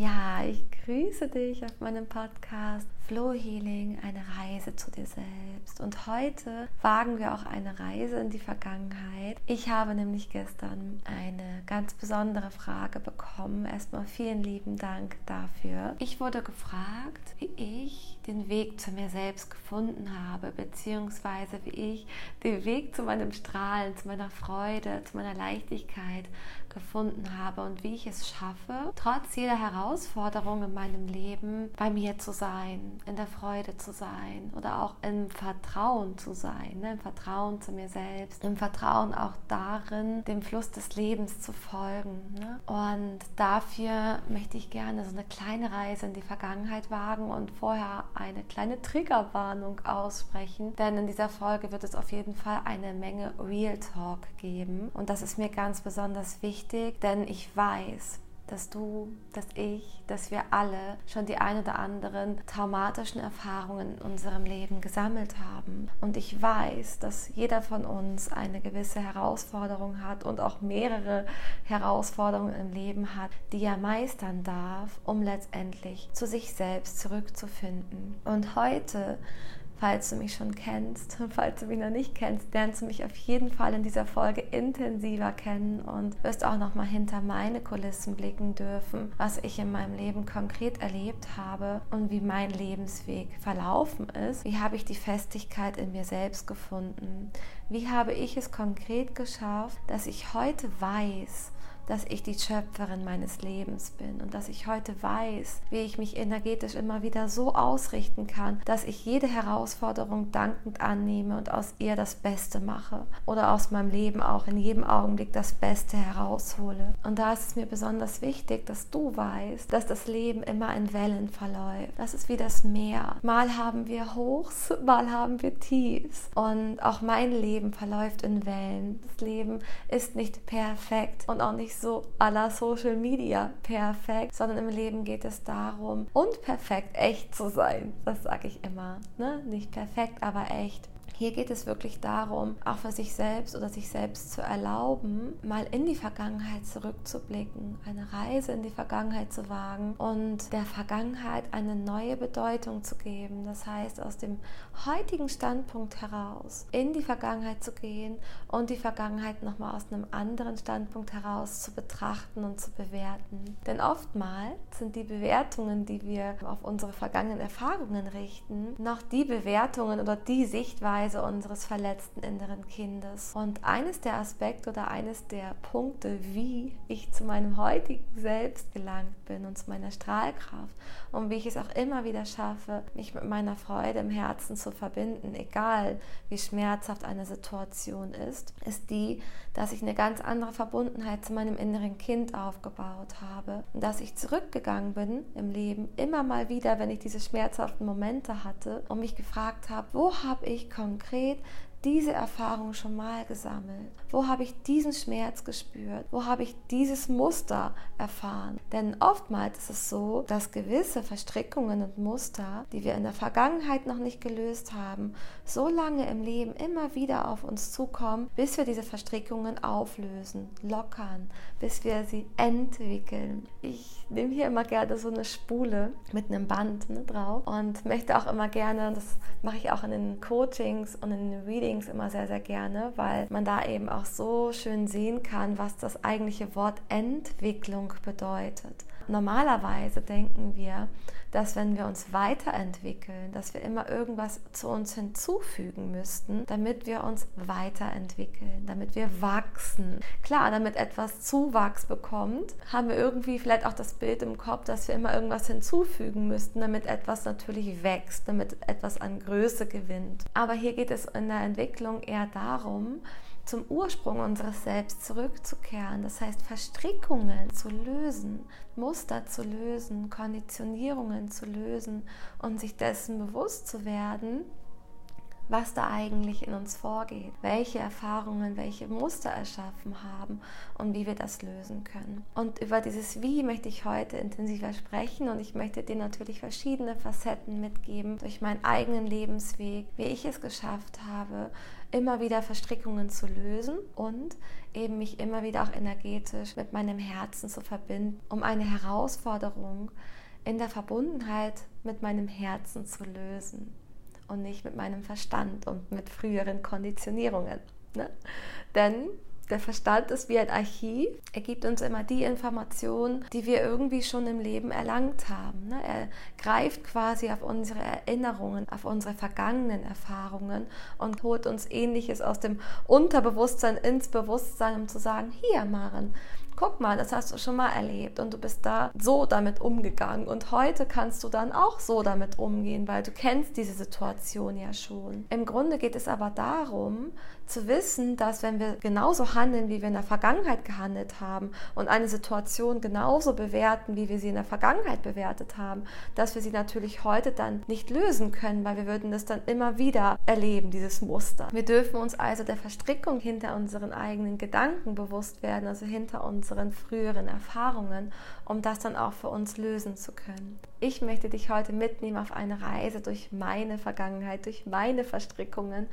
Ja, ich grüße dich auf meinem Podcast Flow Healing, eine Reise zu dir selbst. Und heute wagen wir auch eine Reise in die Vergangenheit. Ich habe nämlich gestern eine ganz besondere Frage bekommen. Erstmal vielen lieben Dank dafür. Ich wurde gefragt, wie ich den Weg zu mir selbst gefunden habe, beziehungsweise wie ich den Weg zu meinem Strahlen, zu meiner Freude, zu meiner Leichtigkeit gefunden habe und wie ich es schaffe, trotz jeder Herausforderung in meinem Leben bei mir zu sein, in der Freude zu sein oder auch im Vertrauen zu sein, ne? im Vertrauen zu mir selbst, im Vertrauen auch darin, dem Fluss des Lebens zu folgen. Ne? Und dafür möchte ich gerne so eine kleine Reise in die Vergangenheit wagen und vorher eine kleine Triggerwarnung aussprechen, denn in dieser Folge wird es auf jeden Fall eine Menge Real Talk geben. Und das ist mir ganz besonders wichtig, denn ich weiß, dass du, dass ich, dass wir alle schon die ein oder anderen traumatischen Erfahrungen in unserem Leben gesammelt haben. Und ich weiß, dass jeder von uns eine gewisse Herausforderung hat und auch mehrere Herausforderungen im Leben hat, die er meistern darf, um letztendlich zu sich selbst zurückzufinden. Und heute Falls du mich schon kennst, falls du mich noch nicht kennst, lernst du mich auf jeden Fall in dieser Folge intensiver kennen und wirst auch noch mal hinter meine Kulissen blicken dürfen, was ich in meinem Leben konkret erlebt habe und wie mein Lebensweg verlaufen ist. Wie habe ich die Festigkeit in mir selbst gefunden? Wie habe ich es konkret geschafft, dass ich heute weiß, dass ich die Schöpferin meines Lebens bin und dass ich heute weiß, wie ich mich energetisch immer wieder so ausrichten kann, dass ich jede Herausforderung dankend annehme und aus ihr das Beste mache oder aus meinem Leben auch in jedem Augenblick das Beste heraushole. Und da ist es mir besonders wichtig, dass du weißt, dass das Leben immer in Wellen verläuft. Das ist wie das Meer. Mal haben wir Hochs, mal haben wir Tiefs. Und auch mein Leben verläuft in Wellen. Das Leben ist nicht perfekt und auch nicht so à la Social Media perfekt, sondern im Leben geht es darum, und perfekt echt zu sein. Das sage ich immer. Ne? Nicht perfekt, aber echt. Hier geht es wirklich darum, auch für sich selbst oder sich selbst zu erlauben, mal in die Vergangenheit zurückzublicken, eine Reise in die Vergangenheit zu wagen und der Vergangenheit eine neue Bedeutung zu geben. Das heißt, aus dem heutigen Standpunkt heraus in die Vergangenheit zu gehen und die Vergangenheit nochmal aus einem anderen Standpunkt heraus zu betrachten und zu bewerten. Denn oftmals sind die Bewertungen, die wir auf unsere vergangenen Erfahrungen richten, noch die Bewertungen oder die Sichtweise, Weise unseres verletzten inneren Kindes. Und eines der Aspekte oder eines der Punkte, wie ich zu meinem heutigen Selbst gelangt bin und zu meiner Strahlkraft und wie ich es auch immer wieder schaffe, mich mit meiner Freude im Herzen zu verbinden, egal wie schmerzhaft eine Situation ist, ist die, dass ich eine ganz andere Verbundenheit zu meinem inneren Kind aufgebaut habe und dass ich zurückgegangen bin im Leben immer mal wieder, wenn ich diese schmerzhaften Momente hatte und mich gefragt habe, wo habe ich konkret konkret diese Erfahrung schon mal gesammelt? Wo habe ich diesen Schmerz gespürt? Wo habe ich dieses Muster erfahren? Denn oftmals ist es so, dass gewisse Verstrickungen und Muster, die wir in der Vergangenheit noch nicht gelöst haben, so lange im Leben immer wieder auf uns zukommen, bis wir diese Verstrickungen auflösen, lockern, bis wir sie entwickeln. Ich nehme hier immer gerne so eine Spule mit einem Band ne, drauf und möchte auch immer gerne, das mache ich auch in den Coachings und in den Readings, Readings immer sehr, sehr gerne, weil man da eben auch so schön sehen kann, was das eigentliche Wort Entwicklung bedeutet. Normalerweise denken wir, dass wenn wir uns weiterentwickeln, dass wir immer irgendwas zu uns hinzufügen müssten, damit wir uns weiterentwickeln, damit wir wachsen. Klar, damit etwas Zuwachs bekommt, haben wir irgendwie vielleicht auch das Bild im Kopf, dass wir immer irgendwas hinzufügen müssten, damit etwas natürlich wächst, damit etwas an Größe gewinnt. Aber hier geht es in der Entwicklung eher darum, zum Ursprung unseres Selbst zurückzukehren, das heißt Verstrickungen zu lösen, Muster zu lösen, Konditionierungen zu lösen und sich dessen bewusst zu werden, was da eigentlich in uns vorgeht, welche Erfahrungen, welche Muster erschaffen haben und wie wir das lösen können. Und über dieses Wie möchte ich heute intensiver sprechen und ich möchte dir natürlich verschiedene Facetten mitgeben durch meinen eigenen Lebensweg, wie ich es geschafft habe, immer wieder Verstrickungen zu lösen und eben mich immer wieder auch energetisch mit meinem Herzen zu verbinden, um eine Herausforderung in der Verbundenheit mit meinem Herzen zu lösen und nicht mit meinem Verstand und mit früheren Konditionierungen. Ne? Denn der Verstand ist wie ein Archiv. Er gibt uns immer die Informationen, die wir irgendwie schon im Leben erlangt haben. Ne? Er greift quasi auf unsere Erinnerungen, auf unsere vergangenen Erfahrungen und holt uns Ähnliches aus dem Unterbewusstsein ins Bewusstsein, um zu sagen, hier Maren, guck mal, das hast du schon mal erlebt und du bist da so damit umgegangen und heute kannst du dann auch so damit umgehen, weil du kennst diese Situation ja schon. Im Grunde geht es aber darum, zu wissen, dass wenn wir genauso handeln, wie wir in der Vergangenheit gehandelt haben und eine Situation genauso bewerten, wie wir sie in der Vergangenheit bewertet haben, dass wir sie natürlich heute dann nicht lösen können, weil wir würden das dann immer wieder erleben, dieses Muster. Wir dürfen uns also der Verstrickung hinter unseren eigenen Gedanken bewusst werden, also hinter uns unseren früheren Erfahrungen, um das dann auch für uns lösen zu können. Ich möchte dich heute mitnehmen auf eine Reise durch meine Vergangenheit, durch meine Verstrickungen.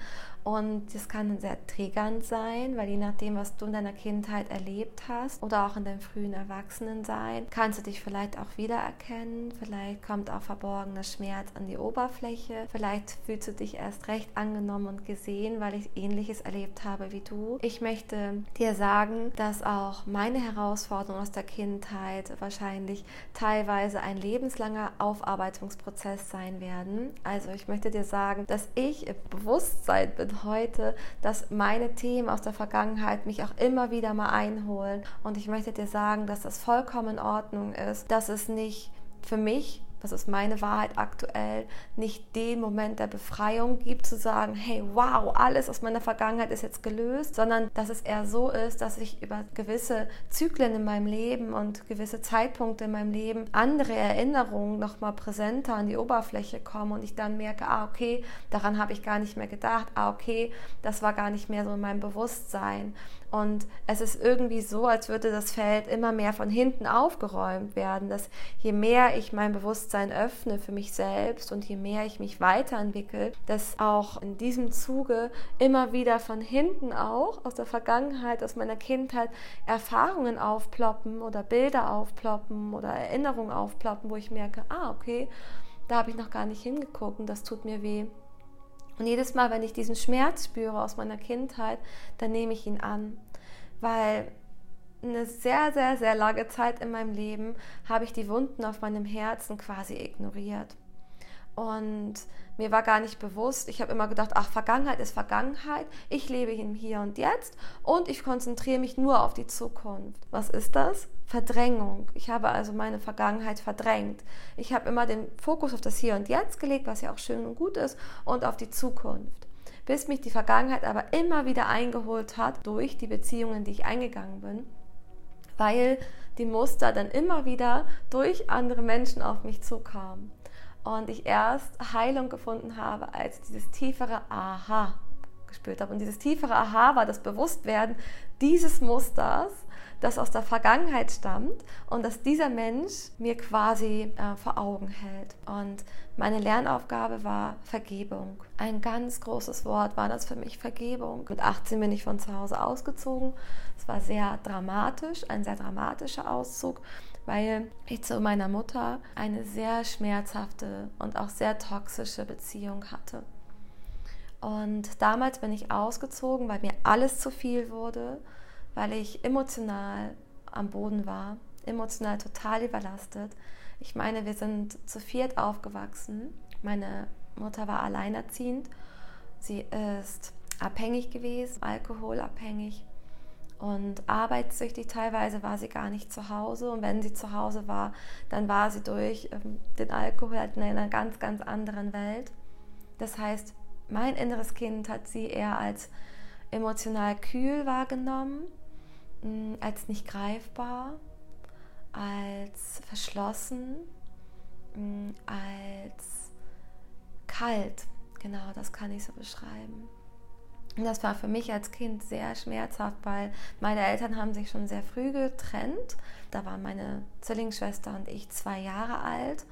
Und das kann sehr triggernd sein, weil je nachdem, was du in deiner Kindheit erlebt hast oder auch in deinem frühen Erwachsenensein, kannst du dich vielleicht auch wiedererkennen. Vielleicht kommt auch verborgener Schmerz an die Oberfläche. Vielleicht fühlst du dich erst recht angenommen und gesehen, weil ich ähnliches erlebt habe wie du. Ich möchte dir sagen, dass auch meine Herausforderungen aus der Kindheit wahrscheinlich teilweise ein lebenslanger Aufarbeitungsprozess sein werden. Also ich möchte dir sagen, dass ich im Bewusstsein bin heute, dass meine Themen aus der Vergangenheit mich auch immer wieder mal einholen. Und ich möchte dir sagen, dass das vollkommen in Ordnung ist, dass es nicht für mich das ist meine Wahrheit aktuell, nicht den Moment der Befreiung gibt, zu sagen, hey, wow, alles aus meiner Vergangenheit ist jetzt gelöst, sondern dass es eher so ist, dass ich über gewisse Zyklen in meinem Leben und gewisse Zeitpunkte in meinem Leben andere Erinnerungen nochmal präsenter an die Oberfläche kommen und ich dann merke, ah, okay, daran habe ich gar nicht mehr gedacht, ah, okay, das war gar nicht mehr so in meinem Bewusstsein. Und es ist irgendwie so, als würde das Feld immer mehr von hinten aufgeräumt werden, dass je mehr ich mein Bewusstsein öffne für mich selbst und je mehr ich mich weiterentwickle, dass auch in diesem Zuge immer wieder von hinten auch aus der Vergangenheit, aus meiner Kindheit Erfahrungen aufploppen oder Bilder aufploppen oder Erinnerungen aufploppen, wo ich merke, ah, okay, da habe ich noch gar nicht hingeguckt und das tut mir weh. Und jedes Mal, wenn ich diesen Schmerz spüre aus meiner Kindheit, dann nehme ich ihn an. Weil eine sehr, sehr, sehr lange Zeit in meinem Leben habe ich die Wunden auf meinem Herzen quasi ignoriert. Und mir war gar nicht bewusst, ich habe immer gedacht, ach, Vergangenheit ist Vergangenheit, ich lebe im Hier und Jetzt und ich konzentriere mich nur auf die Zukunft. Was ist das? Verdrängung. Ich habe also meine Vergangenheit verdrängt. Ich habe immer den Fokus auf das Hier und Jetzt gelegt, was ja auch schön und gut ist, und auf die Zukunft. Bis mich die Vergangenheit aber immer wieder eingeholt hat durch die Beziehungen, die ich eingegangen bin, weil die Muster dann immer wieder durch andere Menschen auf mich zukamen und ich erst Heilung gefunden habe, als dieses tiefere Aha gespürt habe. Und dieses tiefere Aha war das Bewusstwerden dieses Musters, das aus der Vergangenheit stammt und dass dieser Mensch mir quasi äh, vor Augen hält. Und meine Lernaufgabe war Vergebung. Ein ganz großes Wort war das für mich, Vergebung. Mit 18 bin ich von zu Hause ausgezogen. Es war sehr dramatisch, ein sehr dramatischer Auszug weil ich zu meiner Mutter eine sehr schmerzhafte und auch sehr toxische Beziehung hatte. Und damals bin ich ausgezogen, weil mir alles zu viel wurde, weil ich emotional am Boden war, emotional total überlastet. Ich meine, wir sind zu viert aufgewachsen. Meine Mutter war alleinerziehend. Sie ist abhängig gewesen, alkoholabhängig und arbeitssüchtig. Teilweise war sie gar nicht zu Hause und wenn sie zu Hause war, dann war sie durch ähm, den Alkohol halt in einer ganz, ganz anderen Welt. Das heißt, mein inneres Kind hat sie eher als emotional kühl wahrgenommen, mm, als nicht greifbar, als verschlossen, mm, als kalt, Genau, das kann ich so beschreiben. Und das war für mich als Kind sehr schmerzhaft, weil meine Eltern haben sich schon sehr früh getrennt. Da waren meine Zwillingsschwester und ich zwei Jahre alt.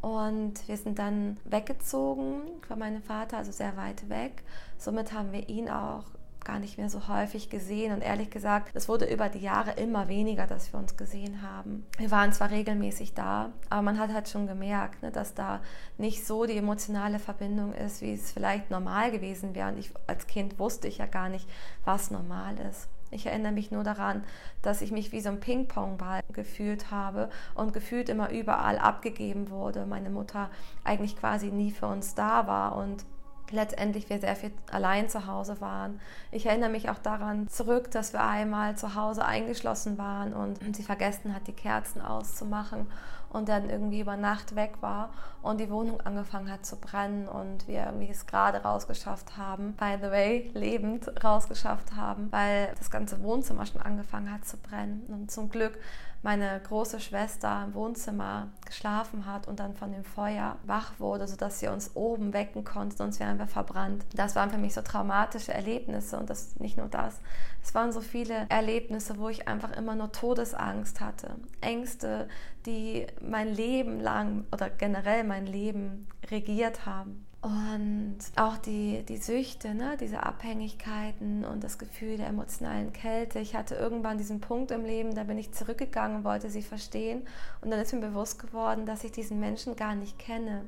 Und wir sind dann weggezogen von meinem Vater, also sehr weit weg. Somit haben wir ihn auch gar nicht mehr so häufig gesehen. Und ehrlich gesagt, es wurde über die Jahre immer weniger, dass wir uns gesehen haben. Wir waren zwar regelmäßig da, aber man hat halt schon gemerkt, ne, dass da nicht so die emotionale Verbindung ist, wie es vielleicht normal gewesen wäre. Und ich als Kind wusste ich ja gar nicht, was normal ist. Ich erinnere mich nur daran, dass ich mich wie so ein Ping-Pong-Ball gefühlt habe und gefühlt immer überall abgegeben wurde. Meine Mutter eigentlich quasi nie für uns da war und letztendlich wir sehr viel allein zu Hause waren. Ich erinnere mich auch daran zurück, dass wir einmal zu Hause eingeschlossen waren und sie vergessen hat, die Kerzen auszumachen und dann irgendwie über Nacht weg war und die Wohnung angefangen hat zu brennen und wir irgendwie es gerade rausgeschafft haben, by the way, lebend rausgeschafft haben, weil das ganze Wohnzimmer schon angefangen hat zu brennen. Und zum Glück meine große Schwester im Wohnzimmer geschlafen hat und dann von dem Feuer wach wurde, sodass sie uns oben wecken konnte, sonst wären wir verbrannt. Das waren für mich so traumatische Erlebnisse und das nicht nur das. Es waren so viele Erlebnisse, wo ich einfach immer nur Todesangst hatte. Ängste, die mein Leben lang oder generell mein Leben regiert haben. Und auch die, die Süchte, ne? diese Abhängigkeiten und das Gefühl der emotionalen Kälte. Ich hatte irgendwann diesen Punkt im Leben, da bin ich zurückgegangen und wollte sie verstehen. Und dann ist mir bewusst geworden, dass ich diesen Menschen gar nicht kenne.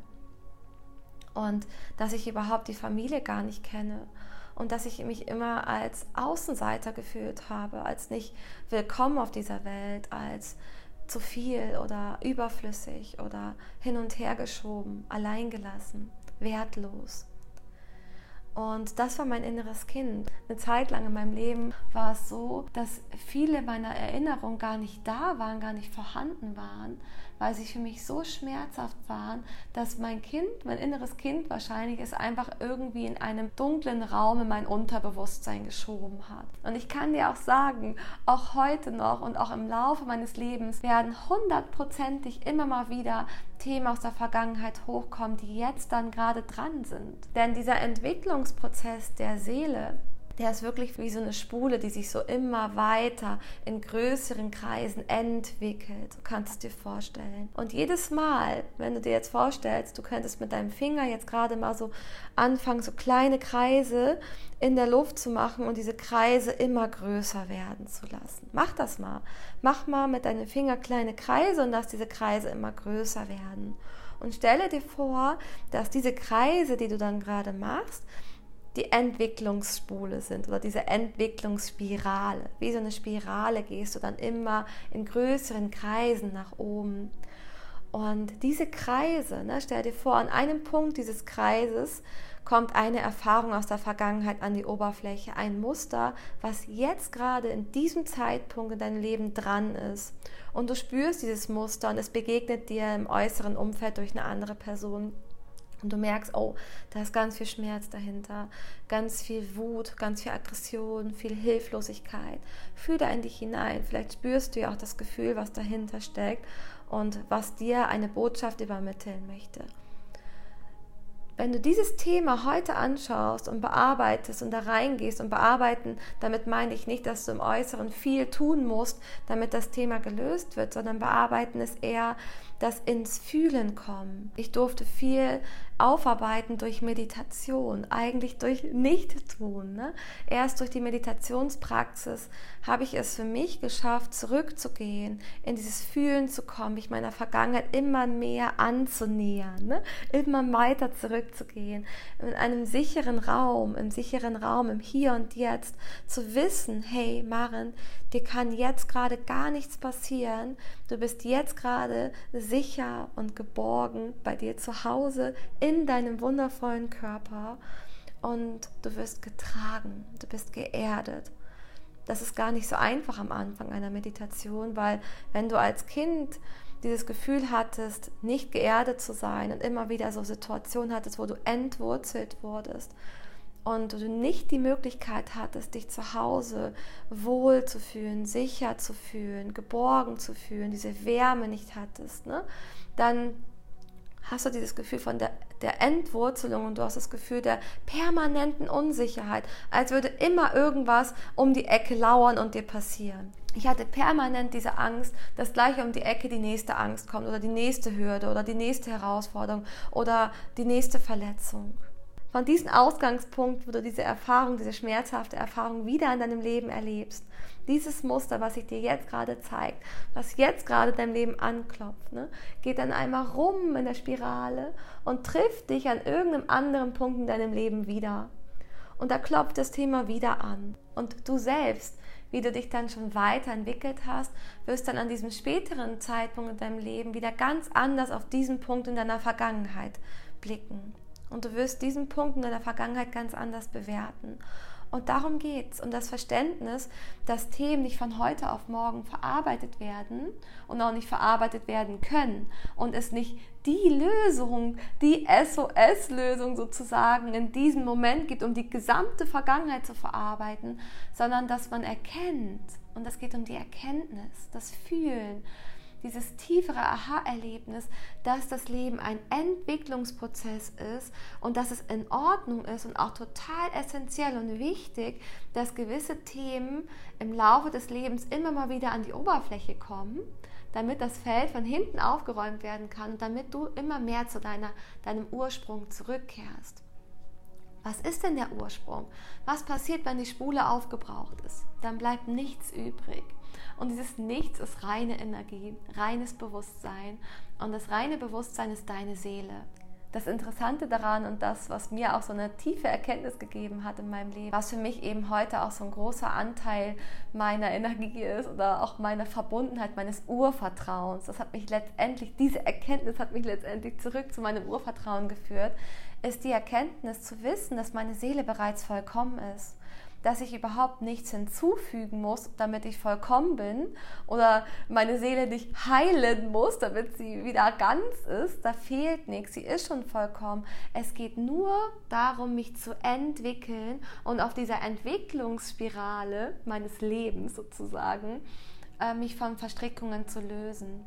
Und dass ich überhaupt die Familie gar nicht kenne. Und dass ich mich immer als Außenseiter gefühlt habe, als nicht willkommen auf dieser Welt, als zu viel oder überflüssig oder hin und her geschoben, alleingelassen wertlos. Und das war mein inneres Kind. Eine Zeit lang in meinem Leben war es so, dass viele meiner Erinnerungen gar nicht da waren, gar nicht vorhanden waren, weil sie für mich so schmerzhaft waren, dass mein Kind, mein inneres Kind wahrscheinlich es einfach irgendwie in einem dunklen Raum in mein Unterbewusstsein geschoben hat. Und ich kann dir auch sagen, auch heute noch und auch im Laufe meines Lebens werden hundertprozentig immer mal wieder Themen aus der Vergangenheit hochkommen, die jetzt dann gerade dran sind. Denn dieser Entwicklungsprozess der Seele, der ist wirklich wie so eine Spule, die sich so immer weiter in größeren Kreisen entwickelt. Du kannst es dir vorstellen. Und jedes Mal, wenn du dir jetzt vorstellst, du könntest mit deinem Finger jetzt gerade mal so anfangen, so kleine Kreise in der Luft zu machen und diese Kreise immer größer werden zu lassen. Mach das mal. Mach mal mit deinem Finger kleine Kreise und lass diese Kreise immer größer werden. Und stelle dir vor, dass diese Kreise, die du dann gerade machst, die Entwicklungsspule sind oder diese Entwicklungsspirale. Wie so eine Spirale gehst du dann immer in größeren Kreisen nach oben. Und diese Kreise, ne, stell dir vor, an einem Punkt dieses Kreises kommt eine Erfahrung aus der Vergangenheit an die Oberfläche, ein Muster, was jetzt gerade in diesem Zeitpunkt in deinem Leben dran ist. Und du spürst dieses Muster und es begegnet dir im äußeren Umfeld durch eine andere Person. Und du merkst, oh, da ist ganz viel Schmerz dahinter, ganz viel Wut, ganz viel Aggression, viel Hilflosigkeit. Fühl da in dich hinein. Vielleicht spürst du ja auch das Gefühl, was dahinter steckt und was dir eine Botschaft übermitteln möchte. Wenn du dieses Thema heute anschaust und bearbeitest und da reingehst und bearbeiten, damit meine ich nicht, dass du im Äußeren viel tun musst, damit das Thema gelöst wird, sondern bearbeiten ist eher das ins Fühlen kommen. Ich durfte viel aufarbeiten durch Meditation, eigentlich durch Nichttun. Ne? Erst durch die Meditationspraxis habe ich es für mich geschafft, zurückzugehen, in dieses Fühlen zu kommen, mich meiner Vergangenheit immer mehr anzunähern, ne? immer weiter zurückzugehen, in einem sicheren Raum, im sicheren Raum, im Hier und Jetzt, zu wissen, hey Maren, dir kann jetzt gerade gar nichts passieren, du bist jetzt gerade sicher und geborgen bei dir zu Hause in deinem wundervollen Körper und du wirst getragen, du bist geerdet. Das ist gar nicht so einfach am Anfang einer Meditation, weil wenn du als Kind dieses Gefühl hattest, nicht geerdet zu sein und immer wieder so Situationen hattest, wo du entwurzelt wurdest und du nicht die Möglichkeit hattest, dich zu Hause wohl zu fühlen, sicher zu fühlen, geborgen zu fühlen, diese Wärme nicht hattest, ne? dann hast du dieses Gefühl von der, der Entwurzelung und du hast das Gefühl der permanenten Unsicherheit, als würde immer irgendwas um die Ecke lauern und dir passieren. Ich hatte permanent diese Angst, dass gleich um die Ecke die nächste Angst kommt oder die nächste Hürde oder die nächste Herausforderung oder die nächste Verletzung. Von diesem Ausgangspunkt, wo du diese Erfahrung, diese schmerzhafte Erfahrung wieder in deinem Leben erlebst, dieses Muster, was sich dir jetzt gerade zeigt, was jetzt gerade dein Leben anklopft, ne, geht dann einmal rum in der Spirale und trifft dich an irgendeinem anderen Punkt in deinem Leben wieder. Und da klopft das Thema wieder an. Und du selbst, wie du dich dann schon weiterentwickelt hast, wirst dann an diesem späteren Zeitpunkt in deinem Leben wieder ganz anders auf diesen Punkt in deiner Vergangenheit blicken. Und du wirst diesen Punkt in deiner Vergangenheit ganz anders bewerten. Und darum geht es, um das Verständnis, dass Themen nicht von heute auf morgen verarbeitet werden und auch nicht verarbeitet werden können und es nicht die Lösung, die SOS-Lösung sozusagen in diesem Moment gibt, um die gesamte Vergangenheit zu verarbeiten, sondern dass man erkennt, und es geht um die Erkenntnis, das Fühlen, dieses tiefere Aha-Erlebnis, dass das Leben ein Entwicklungsprozess ist und dass es in Ordnung ist und auch total essentiell und wichtig, dass gewisse Themen im Laufe des Lebens immer mal wieder an die Oberfläche kommen, damit das Feld von hinten aufgeräumt werden kann und damit du immer mehr zu deiner, deinem Ursprung zurückkehrst. Was ist denn der Ursprung? Was passiert, wenn die Spule aufgebraucht ist? Dann bleibt nichts übrig. Und dieses Nichts ist reine Energie, reines Bewusstsein. Und das reine Bewusstsein ist deine Seele. Das Interessante daran und das, was mir auch so eine tiefe Erkenntnis gegeben hat in meinem Leben, was für mich eben heute auch so ein großer Anteil meiner Energie ist oder auch meiner Verbundenheit, meines Urvertrauens. Das hat mich letztendlich, diese Erkenntnis hat mich letztendlich zurück zu meinem Urvertrauen geführt, ist die Erkenntnis zu wissen, dass meine Seele bereits vollkommen ist dass ich überhaupt nichts hinzufügen muss, damit ich vollkommen bin oder meine Seele nicht heilen muss, damit sie wieder ganz ist. Da fehlt nichts, sie ist schon vollkommen. Es geht nur darum, mich zu entwickeln und auf dieser Entwicklungsspirale meines Lebens sozusagen, äh, mich von Verstrickungen zu lösen.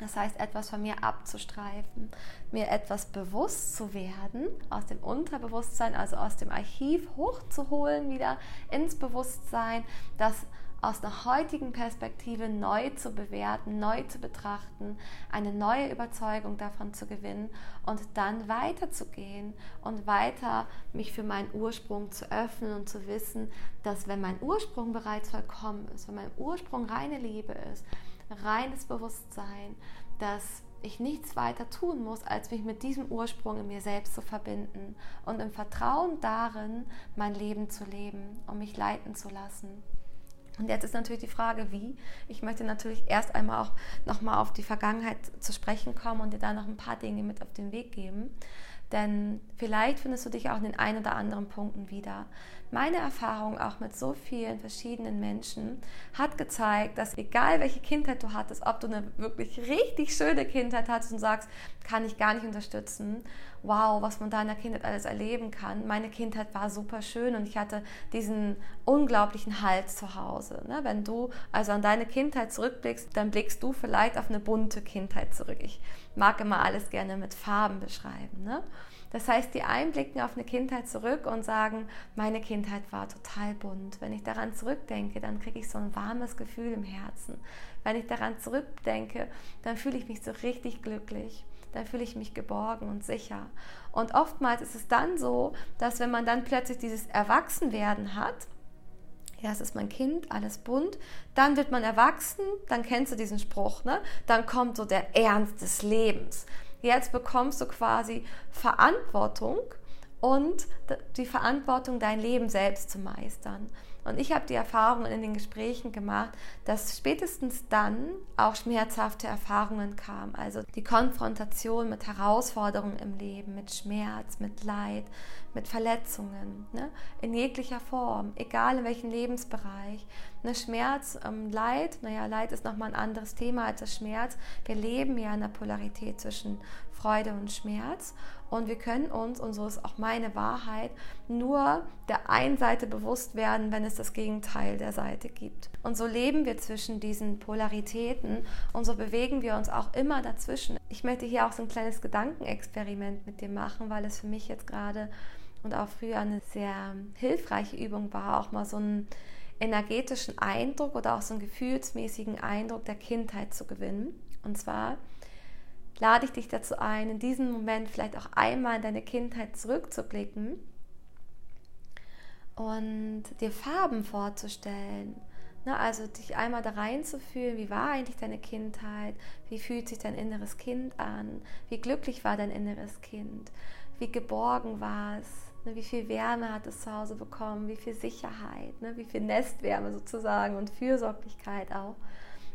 Das heißt, etwas von mir abzustreifen, mir etwas bewusst zu werden, aus dem Unterbewusstsein, also aus dem Archiv hochzuholen, wieder ins Bewusstsein, das aus einer heutigen Perspektive neu zu bewerten, neu zu betrachten, eine neue Überzeugung davon zu gewinnen und dann weiterzugehen und weiter mich für meinen Ursprung zu öffnen und zu wissen, dass wenn mein Ursprung bereits vollkommen ist, wenn mein Ursprung reine Liebe ist, reines Bewusstsein, dass ich nichts weiter tun muss, als mich mit diesem Ursprung in mir selbst zu verbinden und im Vertrauen darin, mein Leben zu leben und mich leiten zu lassen. Und jetzt ist natürlich die Frage, wie. Ich möchte natürlich erst einmal auch nochmal auf die Vergangenheit zu sprechen kommen und dir da noch ein paar Dinge mit auf den Weg geben. Denn vielleicht findest du dich auch in den ein oder anderen Punkten wieder. Meine Erfahrung auch mit so vielen verschiedenen Menschen hat gezeigt, dass egal welche Kindheit du hattest, ob du eine wirklich richtig schöne Kindheit hattest und sagst, kann ich gar nicht unterstützen, wow, was man da in der Kindheit alles erleben kann. Meine Kindheit war super schön und ich hatte diesen unglaublichen Halt zu Hause. Ne? Wenn du also an deine Kindheit zurückblickst, dann blickst du vielleicht auf eine bunte Kindheit zurück. Ich mag immer alles gerne mit Farben beschreiben. Ne? Das heißt, die einen blicken auf eine Kindheit zurück und sagen, meine Kindheit war total bunt. Wenn ich daran zurückdenke, dann kriege ich so ein warmes Gefühl im Herzen. Wenn ich daran zurückdenke, dann fühle ich mich so richtig glücklich. Dann fühle ich mich geborgen und sicher. Und oftmals ist es dann so, dass wenn man dann plötzlich dieses Erwachsenwerden hat, ja, es ist mein Kind, alles bunt. Dann wird man erwachsen, dann kennst du diesen Spruch, ne? Dann kommt so der Ernst des Lebens. Jetzt bekommst du quasi Verantwortung und die Verantwortung, dein Leben selbst zu meistern. Und ich habe die Erfahrung in den Gesprächen gemacht, dass spätestens dann auch schmerzhafte Erfahrungen kamen. Also die Konfrontation mit Herausforderungen im Leben, mit Schmerz, mit Leid, mit Verletzungen, ne? in jeglicher Form, egal in welchem Lebensbereich. Ne, Schmerz, ähm, Leid, naja, Leid ist nochmal ein anderes Thema als das Schmerz. Wir leben ja in der Polarität zwischen Freude und Schmerz. Und wir können uns, und so ist auch meine Wahrheit, nur der einen Seite bewusst werden, wenn es das Gegenteil der Seite gibt. Und so leben wir zwischen diesen Polaritäten und so bewegen wir uns auch immer dazwischen. Ich möchte hier auch so ein kleines Gedankenexperiment mit dir machen, weil es für mich jetzt gerade und auch früher eine sehr hilfreiche Übung war, auch mal so einen energetischen Eindruck oder auch so einen gefühlsmäßigen Eindruck der Kindheit zu gewinnen. Und zwar lade ich dich dazu ein, in diesem Moment vielleicht auch einmal in deine Kindheit zurückzublicken und dir Farben vorzustellen. Ne, also dich einmal da reinzufühlen, wie war eigentlich deine Kindheit, wie fühlt sich dein inneres Kind an, wie glücklich war dein inneres Kind, wie geborgen war es, ne, wie viel Wärme hat es zu Hause bekommen, wie viel Sicherheit, ne, wie viel Nestwärme sozusagen und Fürsorglichkeit auch.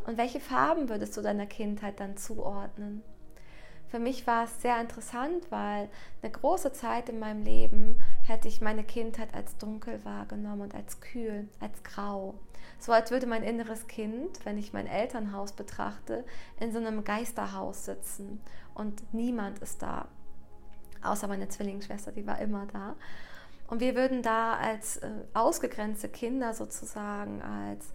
Und welche Farben würdest du deiner Kindheit dann zuordnen? Für mich war es sehr interessant, weil eine große Zeit in meinem Leben hätte ich meine Kindheit als dunkel wahrgenommen und als kühl, als grau. So als würde mein inneres Kind, wenn ich mein Elternhaus betrachte, in so einem Geisterhaus sitzen und niemand ist da. Außer meine Zwillingsschwester, die war immer da. Und wir würden da als äh, ausgegrenzte Kinder sozusagen, als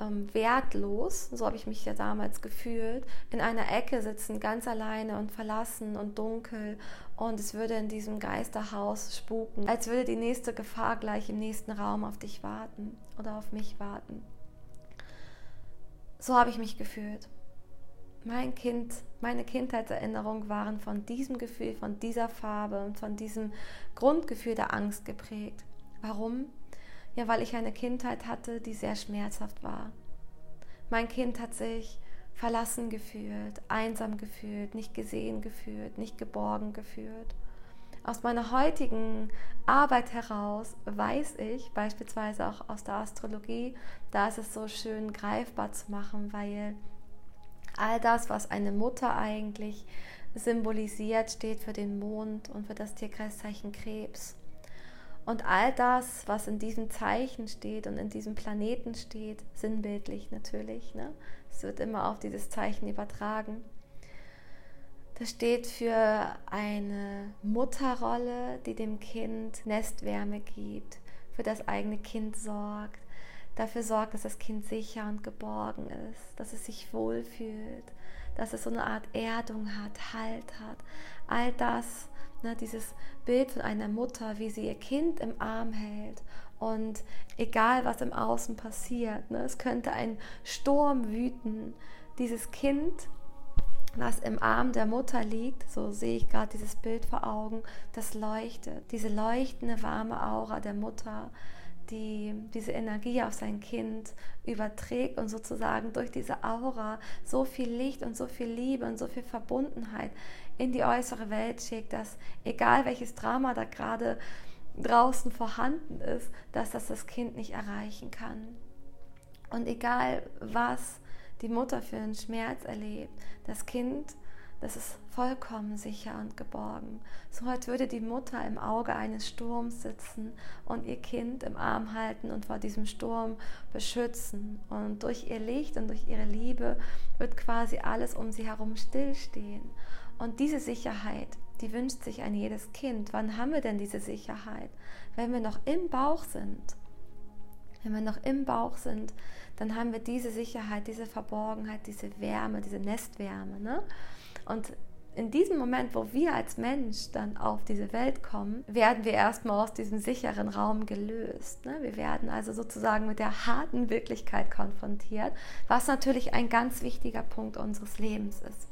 ähm, wertlos, so habe ich mich ja damals gefühlt, in einer Ecke sitzen, ganz alleine und verlassen und dunkel und es würde in diesem Geisterhaus spuken, als würde die nächste Gefahr gleich im nächsten Raum auf dich warten oder auf mich warten. So habe ich mich gefühlt. Mein Kind, meine Kindheitserinnerungen waren von diesem Gefühl, von dieser Farbe und von diesem Grundgefühl der Angst geprägt. Warum? Ja, weil ich eine Kindheit hatte, die sehr schmerzhaft war. Mein Kind hat sich verlassen gefühlt, einsam gefühlt, nicht gesehen gefühlt, nicht geborgen gefühlt. Aus meiner heutigen Arbeit heraus weiß ich, beispielsweise auch aus der Astrologie, da ist es so schön greifbar zu machen, weil all das, was eine Mutter eigentlich symbolisiert, steht für den Mond und für das Tierkreiszeichen Krebs. Und all das, was in diesem Zeichen steht und in diesem Planeten steht, sinnbildlich natürlich, ne? es wird immer auf dieses Zeichen übertragen. Das steht für eine Mutterrolle, die dem Kind Nestwärme gibt, für das eigene Kind sorgt, dafür sorgt, dass das Kind sicher und geborgen ist, dass es sich wohlfühlt, dass es so eine Art Erdung hat, Halt hat. All das Ne, dieses Bild von einer Mutter, wie sie ihr Kind im Arm hält. Und egal was im Außen passiert, ne, es könnte ein Sturm wüten, dieses Kind, was im Arm der Mutter liegt, so sehe ich gerade dieses Bild vor Augen, das leuchtet, diese leuchtende warme Aura der Mutter, die diese Energie auf sein Kind überträgt und sozusagen durch diese Aura so viel Licht und so viel Liebe und so viel Verbundenheit in die äußere Welt schickt, dass egal welches Drama da gerade draußen vorhanden ist, dass das das Kind nicht erreichen kann. Und egal was die Mutter für einen Schmerz erlebt, das Kind das ist vollkommen sicher und geborgen. So als würde die Mutter im Auge eines Sturms sitzen und ihr Kind im Arm halten und vor diesem Sturm beschützen. Und durch ihr Licht und durch ihre Liebe wird quasi alles um sie herum stillstehen. Und diese Sicherheit, die wünscht sich ein jedes Kind. Wann haben wir denn diese Sicherheit? Wenn wir noch im Bauch sind. Wenn wir noch im Bauch sind, dann haben wir diese Sicherheit, diese Verborgenheit, diese Wärme, diese Nestwärme. Ne? Und in diesem Moment, wo wir als Mensch dann auf diese Welt kommen, werden wir erstmal aus diesem sicheren Raum gelöst. Ne? Wir werden also sozusagen mit der harten Wirklichkeit konfrontiert, was natürlich ein ganz wichtiger Punkt unseres Lebens ist.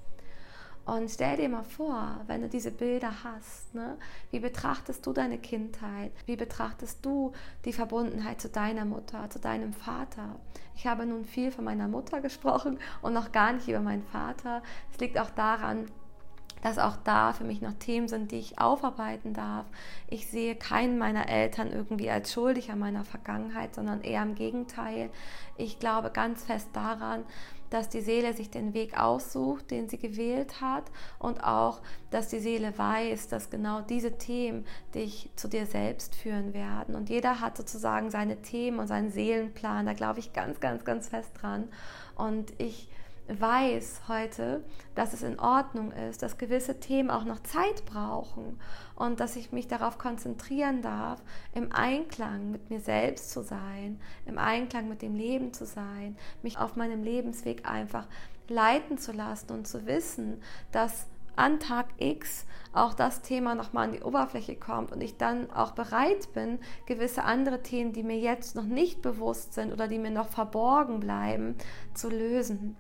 Und stell dir mal vor, wenn du diese Bilder hast, ne, wie betrachtest du deine Kindheit? Wie betrachtest du die Verbundenheit zu deiner Mutter, zu deinem Vater? Ich habe nun viel von meiner Mutter gesprochen und noch gar nicht über meinen Vater. Es liegt auch daran, dass auch da für mich noch Themen sind, die ich aufarbeiten darf. Ich sehe keinen meiner Eltern irgendwie als schuldig an meiner Vergangenheit, sondern eher im Gegenteil. Ich glaube ganz fest daran, dass die Seele sich den Weg aussucht, den sie gewählt hat und auch, dass die Seele weiß, dass genau diese Themen dich zu dir selbst führen werden. Und jeder hat sozusagen seine Themen und seinen Seelenplan, da glaube ich ganz, ganz, ganz fest dran. Und ich weiß heute, dass es in Ordnung ist, dass gewisse Themen auch noch Zeit brauchen und dass ich mich darauf konzentrieren darf, im Einklang mit mir selbst zu sein, im Einklang mit dem Leben zu sein, mich auf meinem Lebensweg einfach leiten zu lassen und zu wissen, dass an Tag X auch das Thema nochmal an die Oberfläche kommt und ich dann auch bereit bin, gewisse andere Themen, die mir jetzt noch nicht bewusst sind oder die mir noch verborgen bleiben, zu lösen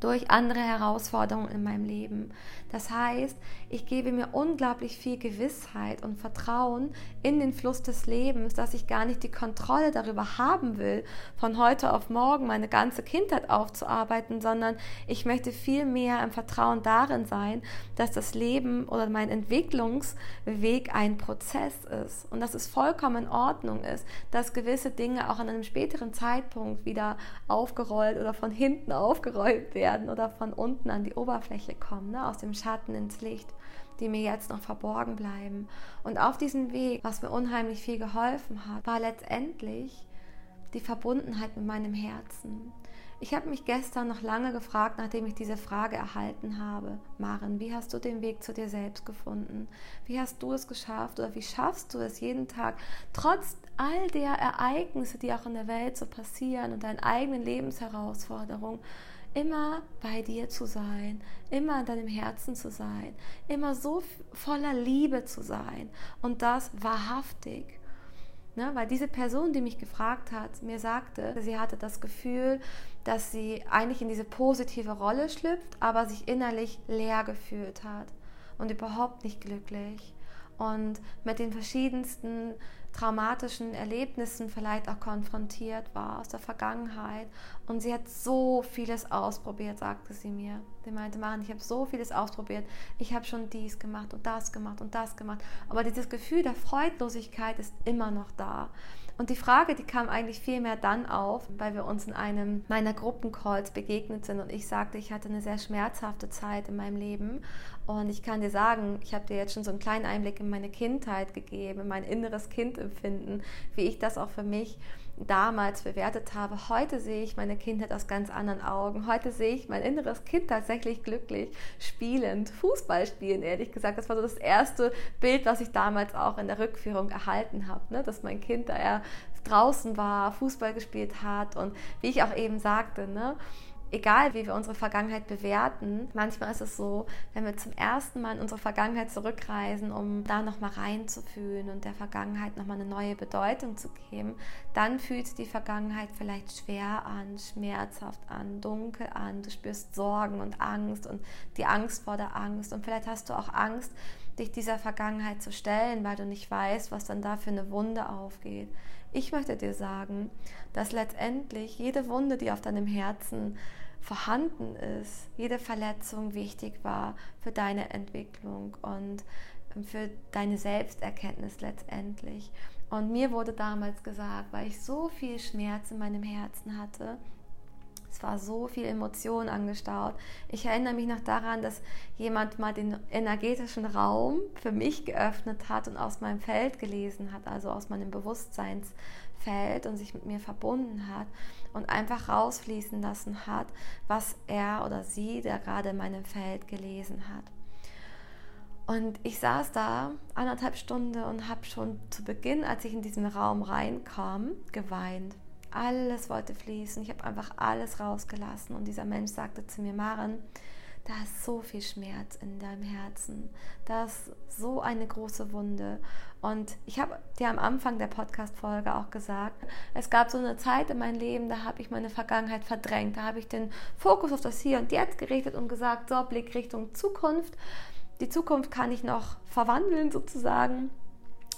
durch andere Herausforderungen in meinem Leben. Das heißt, ich gebe mir unglaublich viel Gewissheit und Vertrauen in den Fluss des Lebens, dass ich gar nicht die Kontrolle darüber haben will, von heute auf morgen meine ganze Kindheit aufzuarbeiten, sondern ich möchte viel mehr im Vertrauen darin sein, dass das Leben oder mein Entwicklungsweg ein Prozess ist und dass es vollkommen in Ordnung ist, dass gewisse Dinge auch an einem späteren Zeitpunkt wieder aufgerollt oder von hinten aufgerollt werden oder von unten an die Oberfläche kommen, ne? aus dem Schatten ins Licht, die mir jetzt noch verborgen bleiben. Und auf diesem Weg, was mir unheimlich viel geholfen hat, war letztendlich die Verbundenheit mit meinem Herzen. Ich habe mich gestern noch lange gefragt, nachdem ich diese Frage erhalten habe. Maren, wie hast du den Weg zu dir selbst gefunden? Wie hast du es geschafft oder wie schaffst du es jeden Tag, trotz all der Ereignisse, die auch in der Welt so passieren und deinen eigenen Lebensherausforderungen, immer bei dir zu sein, immer in deinem Herzen zu sein, immer so voller Liebe zu sein und das wahrhaftig. Ne, weil diese Person, die mich gefragt hat, mir sagte, sie hatte das Gefühl, dass sie eigentlich in diese positive Rolle schlüpft, aber sich innerlich leer gefühlt hat und überhaupt nicht glücklich und mit den verschiedensten traumatischen Erlebnissen vielleicht auch konfrontiert war aus der Vergangenheit. Und sie hat so vieles ausprobiert, sagte sie mir. Sie meinte, Maren, ich habe so vieles ausprobiert. Ich habe schon dies gemacht und das gemacht und das gemacht. Aber dieses Gefühl der Freudlosigkeit ist immer noch da. Und die Frage, die kam eigentlich viel mehr dann auf, weil wir uns in einem meiner Gruppencalls begegnet sind und ich sagte, ich hatte eine sehr schmerzhafte Zeit in meinem Leben. Und ich kann dir sagen, ich habe dir jetzt schon so einen kleinen Einblick in meine Kindheit gegeben, in mein inneres Kindempfinden, wie ich das auch für mich damals bewertet habe. Heute sehe ich meine Kindheit aus ganz anderen Augen. Heute sehe ich mein inneres Kind tatsächlich glücklich, spielend, Fußball spielen, ehrlich gesagt. Das war so das erste Bild, was ich damals auch in der Rückführung erhalten habe, ne? dass mein Kind da eher draußen war, Fußball gespielt hat und wie ich auch eben sagte, ne? Egal wie wir unsere Vergangenheit bewerten, manchmal ist es so, wenn wir zum ersten Mal in unsere Vergangenheit zurückreisen, um da nochmal reinzufühlen und der Vergangenheit nochmal eine neue Bedeutung zu geben, dann fühlt die Vergangenheit vielleicht schwer an, schmerzhaft an, dunkel an. Du spürst Sorgen und Angst und die Angst vor der Angst. Und vielleicht hast du auch Angst, dich dieser Vergangenheit zu stellen, weil du nicht weißt, was dann da für eine Wunde aufgeht. Ich möchte dir sagen, dass letztendlich jede Wunde, die auf deinem Herzen vorhanden ist, jede Verletzung wichtig war für deine Entwicklung und ähm, für deine Selbsterkenntnis letztendlich. Und mir wurde damals gesagt, weil ich so viel Schmerz in meinem Herzen hatte, es war so viel Emotion angestaut. Ich erinnere mich noch daran, dass jemand mal den energetischen Raum für mich geöffnet hat und aus meinem Feld gelesen hat, also aus meinem Bewusstseinsfeld und sich mit mir verbunden hat und einfach rausfließen lassen hat, was er oder sie, der gerade in meinem Feld gelesen hat. Und ich saß da anderthalb Stunden und habe schon zu Beginn, als ich in diesen Raum reinkam, geweint. Alles wollte fließen. Ich habe einfach alles rausgelassen. Und dieser Mensch sagte zu mir, Maren, da ist so viel Schmerz in deinem Herzen. Da ist so eine große Wunde. Und ich habe dir am Anfang der Podcast-Folge auch gesagt, es gab so eine Zeit in meinem Leben, da habe ich meine Vergangenheit verdrängt. Da habe ich den Fokus auf das Hier und Jetzt gerichtet und gesagt, so, Blick Richtung Zukunft. Die Zukunft kann ich noch verwandeln sozusagen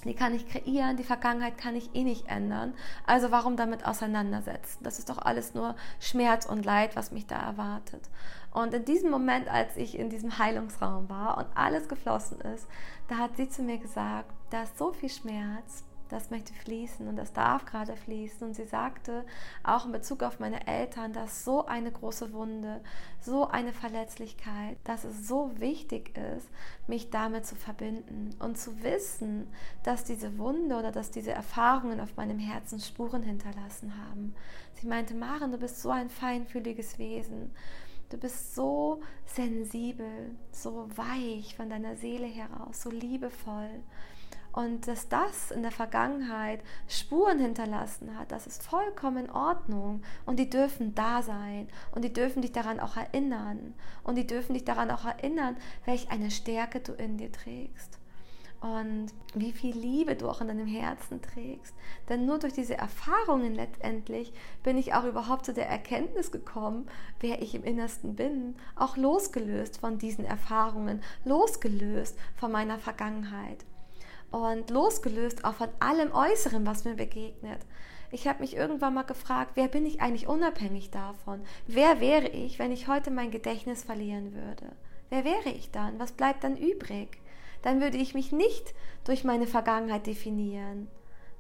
die kann ich kreieren, die Vergangenheit kann ich eh nicht ändern. Also warum damit auseinandersetzen? Das ist doch alles nur Schmerz und Leid, was mich da erwartet. Und in diesem Moment, als ich in diesem Heilungsraum war und alles geflossen ist, da hat sie zu mir gesagt, da ist so viel Schmerz, das möchte fließen und das darf gerade fließen. Und sie sagte auch in Bezug auf meine Eltern, dass so eine große Wunde, so eine Verletzlichkeit, dass es so wichtig ist, mich damit zu verbinden und zu wissen, dass diese Wunde oder dass diese Erfahrungen auf meinem Herzen Spuren hinterlassen haben. Sie meinte, Maren, du bist so ein feinfühliges Wesen Du bist so sensibel, so weich von deiner Seele heraus, so liebevoll. Und dass das in der Vergangenheit Spuren hinterlassen hat, das ist vollkommen in Ordnung. Und die dürfen da sein. Und die dürfen dich daran auch erinnern. Und die dürfen dich daran auch erinnern, welch eine Stärke du in dir trägst und wie viel Liebe du auch in deinem Herzen trägst. Denn nur durch diese Erfahrungen letztendlich bin ich auch überhaupt zu der Erkenntnis gekommen, wer ich im Innersten bin, auch losgelöst von diesen Erfahrungen, losgelöst von meiner Vergangenheit und losgelöst auch von allem Äußeren, was mir begegnet. Ich habe mich irgendwann mal gefragt, wer bin ich eigentlich unabhängig davon? Wer wäre ich, wenn ich heute mein Gedächtnis verlieren würde? Wer wäre ich dann? Was bleibt dann übrig? dann würde ich mich nicht durch meine Vergangenheit definieren.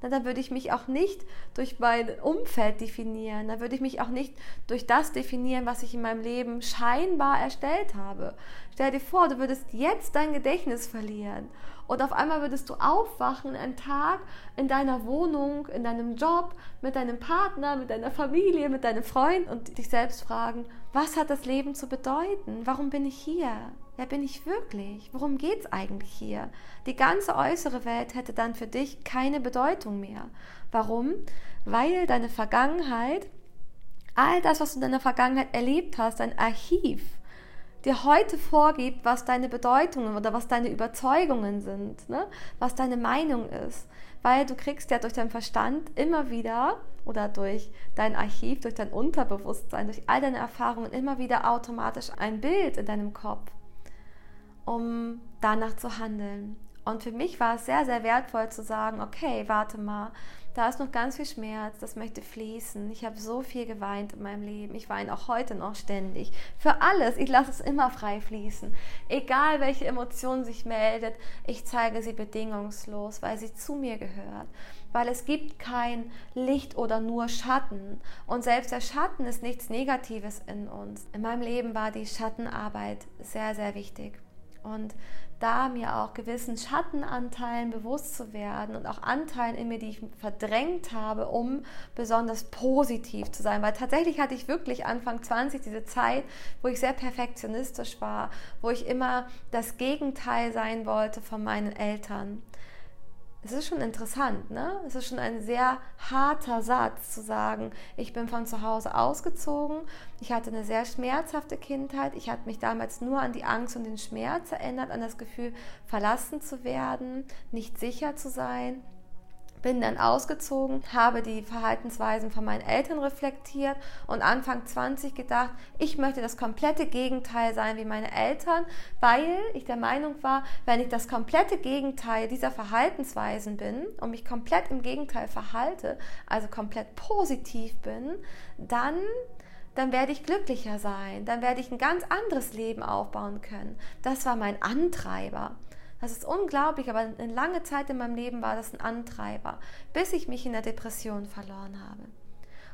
dann würde ich mich auch nicht durch mein Umfeld definieren. Dann würde ich mich auch nicht durch das definieren, was ich in meinem Leben scheinbar erstellt habe. Stell dir vor, du würdest jetzt dein Gedächtnis verlieren und auf einmal würdest du aufwachen, einen Tag in deiner Wohnung, in deinem Job, mit deinem Partner, mit deiner Familie, mit deinem Freund und dich selbst fragen, was hat das Leben zu bedeuten? Warum bin ich hier? Wer bin ich wirklich? Worum geht es eigentlich hier? Die ganze äußere Welt hätte dann für dich keine Bedeutung mehr. Warum? Weil deine Vergangenheit, all das, was du in deiner Vergangenheit erlebt hast, dein Archiv, dir heute vorgibt, was deine Bedeutungen oder was deine Überzeugungen sind, ne? was deine Meinung ist. Weil du kriegst ja durch deinen Verstand immer wieder oder durch dein Archiv, durch dein Unterbewusstsein, durch all deine Erfahrungen immer wieder automatisch ein Bild in deinem Kopf um danach zu handeln. Und für mich war es sehr, sehr wertvoll zu sagen, okay, warte mal, da ist noch ganz viel Schmerz, das möchte fließen. Ich habe so viel geweint in meinem Leben. Ich weine auch heute noch ständig. Für alles, ich lasse es immer frei fließen. Egal welche Emotion sich meldet, ich zeige sie bedingungslos, weil sie zu mir gehört. Weil es gibt kein Licht oder nur Schatten. Und selbst der Schatten ist nichts Negatives in uns. In meinem Leben war die Schattenarbeit sehr, sehr wichtig und da mir auch gewissen Schattenanteilen bewusst zu werden und auch Anteilen in mir, die ich verdrängt habe, um besonders positiv zu sein. Weil tatsächlich hatte ich wirklich Anfang 20 diese Zeit, wo ich sehr perfektionistisch war, wo ich immer das Gegenteil sein wollte von meinen Eltern es ist schon interessant, ne? Es ist schon ein sehr harter Satz zu sagen, ich bin von zu Hause ausgezogen, ich hatte eine sehr schmerzhafte Kindheit, ich hatte mich damals nur an die Angst und den Schmerz erinnert, an das Gefühl, verlassen zu werden, nicht sicher zu sein, bin dann ausgezogen, habe die Verhaltensweisen von meinen Eltern reflektiert und Anfang 20 gedacht, ich möchte das komplette Gegenteil sein wie meine Eltern, weil ich der Meinung war, wenn ich das komplette Gegenteil dieser Verhaltensweisen bin und mich komplett im Gegenteil verhalte, also komplett positiv bin, dann dann werde ich glücklicher sein, dann werde ich ein ganz anderes Leben aufbauen können. Das war mein Antreiber. Das ist unglaublich, aber eine lange Zeit in meinem Leben war das ein Antreiber, bis ich mich in der Depression verloren habe.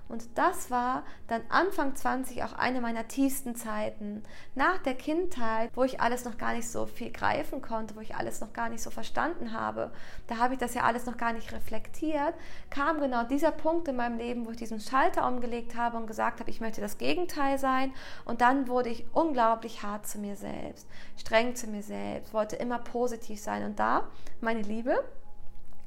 Und das war dann Anfang 20 auch eine meiner tiefsten Zeiten. Nach der Kindheit, wo ich alles noch gar nicht so viel greifen konnte, wo ich alles noch gar nicht so verstanden habe, da habe ich das ja alles noch gar nicht reflektiert, kam genau dieser Punkt in meinem Leben, wo ich diesen Schalter umgelegt habe und gesagt habe, ich möchte das Gegenteil sein. Und dann wurde ich unglaublich hart zu mir selbst, streng zu mir selbst, wollte immer positiv sein. Und da, meine Liebe,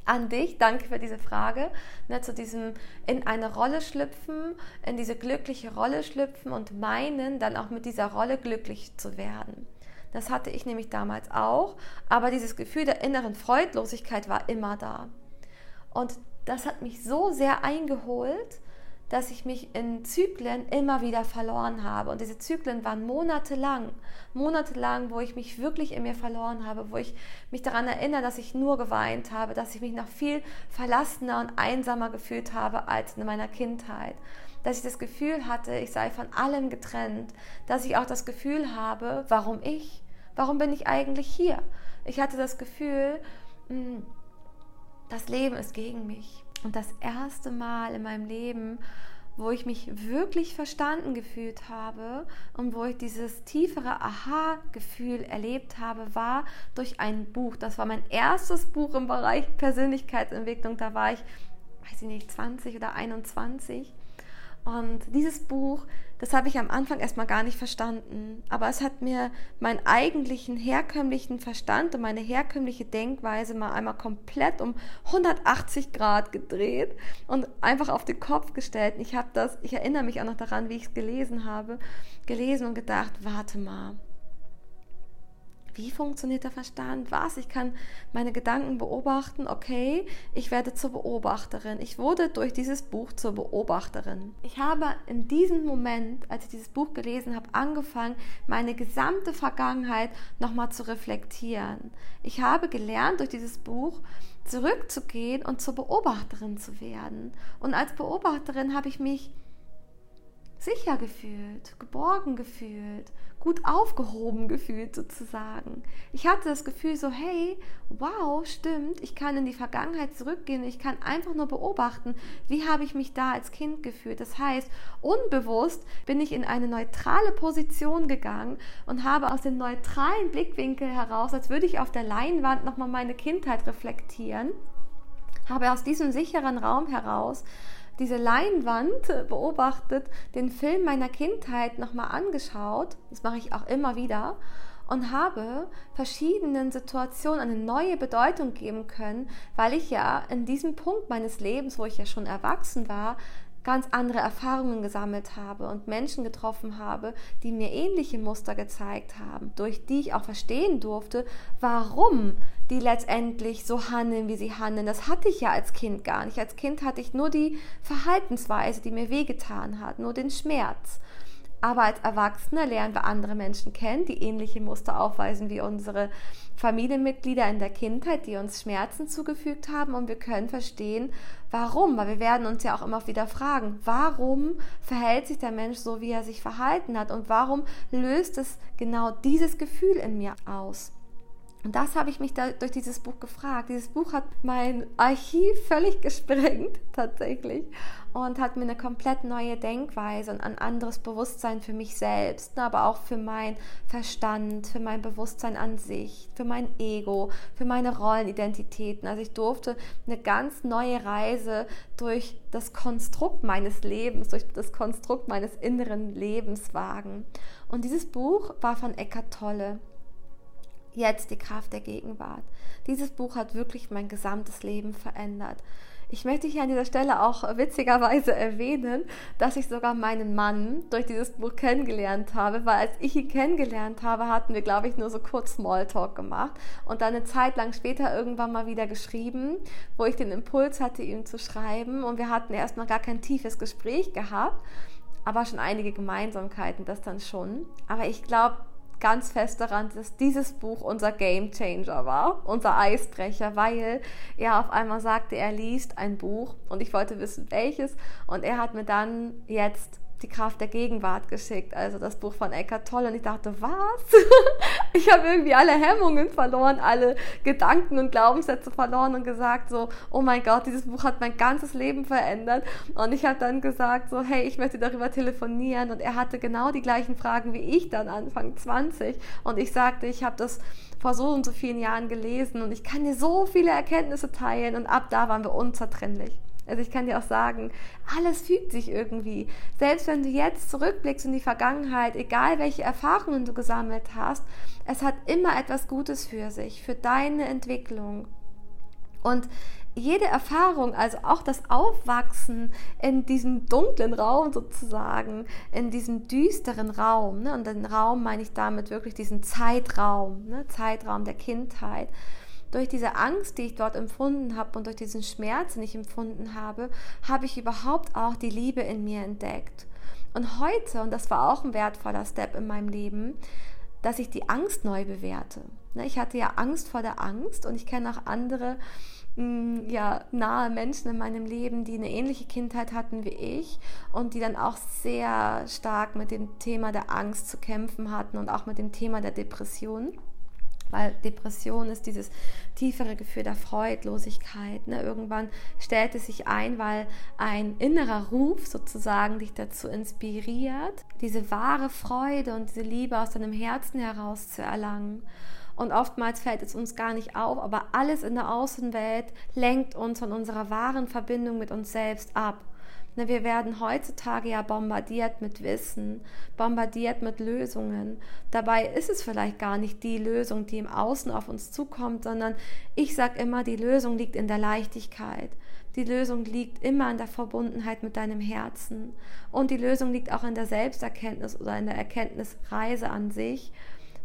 an dich. Danke für diese Frage. Ne, zu diesem in eine Rolle schlüpfen, in diese glückliche Rolle schlüpfen und meinen, dann auch mit dieser Rolle glücklich zu werden. Das hatte ich nämlich damals auch, aber dieses Gefühl der inneren Freudlosigkeit war immer da. Und das hat mich so sehr eingeholt, dass ich mich in Zyklen immer wieder verloren habe. Und diese Zyklen waren monatelang, monatelang, wo ich mich wirklich in mir verloren habe, wo ich mich daran erinnere, dass ich nur geweint habe, dass ich mich noch viel verlassener und einsamer gefühlt habe als in meiner Kindheit. Dass ich das Gefühl hatte, ich sei von allem getrennt. Dass ich auch das Gefühl habe, warum ich? Warum bin ich eigentlich hier? Ich hatte das Gefühl, hm, das Leben ist gegen mich. Und das erste Mal in meinem Leben, wo ich mich wirklich verstanden gefühlt habe und wo ich dieses tiefere Aha-Gefühl erlebt habe, war durch ein Buch. Das war mein erstes Buch im Bereich Persönlichkeitsentwicklung. Da war ich, weiß ich nicht, 20 oder 21. Und dieses Buch, das habe ich am Anfang erstmal gar nicht verstanden. Aber es hat mir meinen eigentlichen herkömmlichen Verstand und meine herkömmliche Denkweise mal einmal komplett um 180 Grad gedreht und einfach auf den Kopf gestellt. Ich habe das, ich erinnere mich auch noch daran, wie ich es gelesen habe, gelesen und gedacht, warte mal wie funktioniert der Verstand? Was? Ich kann meine Gedanken beobachten. Okay, ich werde zur Beobachterin. Ich wurde durch dieses Buch zur Beobachterin. Ich habe in diesem Moment, als ich dieses Buch gelesen habe, angefangen, meine gesamte Vergangenheit nochmal zu reflektieren. Ich habe gelernt, durch dieses Buch zurückzugehen und zur Beobachterin zu werden. Und als Beobachterin habe ich mich sicher gefühlt, geborgen gefühlt, gut aufgehoben gefühlt sozusagen. Ich hatte das Gefühl so, hey, wow, stimmt, ich kann in die Vergangenheit zurückgehen, ich kann einfach nur beobachten, wie habe ich mich da als Kind gefühlt. Das heißt, unbewusst bin ich in eine neutrale Position gegangen und habe aus dem neutralen Blickwinkel heraus, als würde ich auf der Leinwand nochmal meine Kindheit reflektieren, habe aus diesem sicheren Raum heraus diese Leinwand beobachtet, den Film meiner Kindheit nochmal angeschaut, das mache ich auch immer wieder, und habe verschiedenen Situationen eine neue Bedeutung geben können, weil ich ja in diesem Punkt meines Lebens, wo ich ja schon erwachsen war, ganz andere Erfahrungen gesammelt habe und Menschen getroffen habe, die mir ähnliche Muster gezeigt haben, durch die ich auch verstehen durfte, warum die letztendlich so handeln, wie sie handeln. Das hatte ich ja als Kind gar nicht. Als Kind hatte ich nur die Verhaltensweise, die mir wehgetan hat, nur den Schmerz. Aber als Erwachsene lernen wir andere Menschen kennen, die ähnliche Muster aufweisen wie unsere Familienmitglieder in der Kindheit, die uns Schmerzen zugefügt haben. Und wir können verstehen, warum. Weil wir werden uns ja auch immer wieder fragen, warum verhält sich der Mensch so, wie er sich verhalten hat? Und warum löst es genau dieses Gefühl in mir aus? Und das habe ich mich da durch dieses Buch gefragt. Dieses Buch hat mein Archiv völlig gesprengt, tatsächlich, und hat mir eine komplett neue Denkweise und ein anderes Bewusstsein für mich selbst, ne, aber auch für meinen Verstand, für mein Bewusstsein an sich, für mein Ego, für meine Rollenidentitäten. Also ich durfte eine ganz neue Reise durch das Konstrukt meines Lebens, durch das Konstrukt meines inneren Lebens wagen. Und dieses Buch war von Eckhart Tolle jetzt die Kraft der Gegenwart. Dieses Buch hat wirklich mein gesamtes Leben verändert. Ich möchte hier an dieser Stelle auch witzigerweise erwähnen, dass ich sogar meinen Mann durch dieses Buch kennengelernt habe, weil als ich ihn kennengelernt habe, hatten wir, glaube ich, nur so kurz Smalltalk gemacht und dann eine Zeit lang später irgendwann mal wieder geschrieben, wo ich den Impuls hatte, ihm zu schreiben und wir hatten erstmal gar kein tiefes Gespräch gehabt, aber schon einige Gemeinsamkeiten, das dann schon. Aber ich glaube, ganz fest daran, dass dieses Buch unser Game Changer war, unser Eisbrecher, weil er auf einmal sagte, er liest ein Buch und ich wollte wissen, welches. Und er hat mir dann jetzt die Kraft der Gegenwart geschickt, also das Buch von Eckhart Tolle. Und ich dachte, was? ich habe irgendwie alle Hemmungen verloren, alle Gedanken und Glaubenssätze verloren und gesagt so, oh mein Gott, dieses Buch hat mein ganzes Leben verändert. Und ich habe dann gesagt so, hey, ich möchte darüber telefonieren. Und er hatte genau die gleichen Fragen wie ich dann Anfang 20. Und ich sagte, ich habe das vor so und so vielen Jahren gelesen und ich kann dir so viele Erkenntnisse teilen. Und ab da waren wir unzertrennlich. Also ich kann dir auch sagen, alles fügt sich irgendwie. Selbst wenn du jetzt zurückblickst in die Vergangenheit, egal welche Erfahrungen du gesammelt hast, es hat immer etwas Gutes für sich, für deine Entwicklung. Und jede Erfahrung, also auch das Aufwachsen in diesem dunklen Raum sozusagen, in diesem düsteren Raum, ne, und den Raum meine ich damit wirklich diesen Zeitraum, ne, Zeitraum der Kindheit, durch diese Angst, die ich dort empfunden habe und durch diesen Schmerz, den ich empfunden habe, habe ich überhaupt auch die Liebe in mir entdeckt. Und heute, und das war auch ein wertvoller Step in meinem Leben, dass ich die Angst neu bewerte. Ne, ich hatte ja Angst vor der Angst und ich kenne auch andere mm, ja, nahe Menschen in meinem Leben, die eine ähnliche Kindheit hatten wie ich und die dann auch sehr stark mit dem Thema der Angst zu kämpfen hatten und auch mit dem Thema der Depression weil Depression ist dieses tiefere Gefühl der Freudlosigkeit. Ne? Irgendwann stellt es sich ein, weil ein innerer Ruf sozusagen dich dazu inspiriert, diese wahre Freude und diese Liebe aus deinem Herzen heraus zu erlangen. Und oftmals fällt es uns gar nicht auf, aber alles in der Außenwelt lenkt uns von unserer wahren Verbindung mit uns selbst ab. Ne, wir werden heutzutage ja bombardiert mit Wissen, bombardiert mit Lösungen. Dabei ist es vielleicht gar nicht die Lösung, die im Außen auf uns zukommt, sondern ich sage immer, die Lösung liegt in der Leichtigkeit. Die Lösung liegt immer in der Verbundenheit mit deinem Herzen. Und die Lösung liegt auch in der Selbsterkenntnis oder in der Erkenntnisreise an sich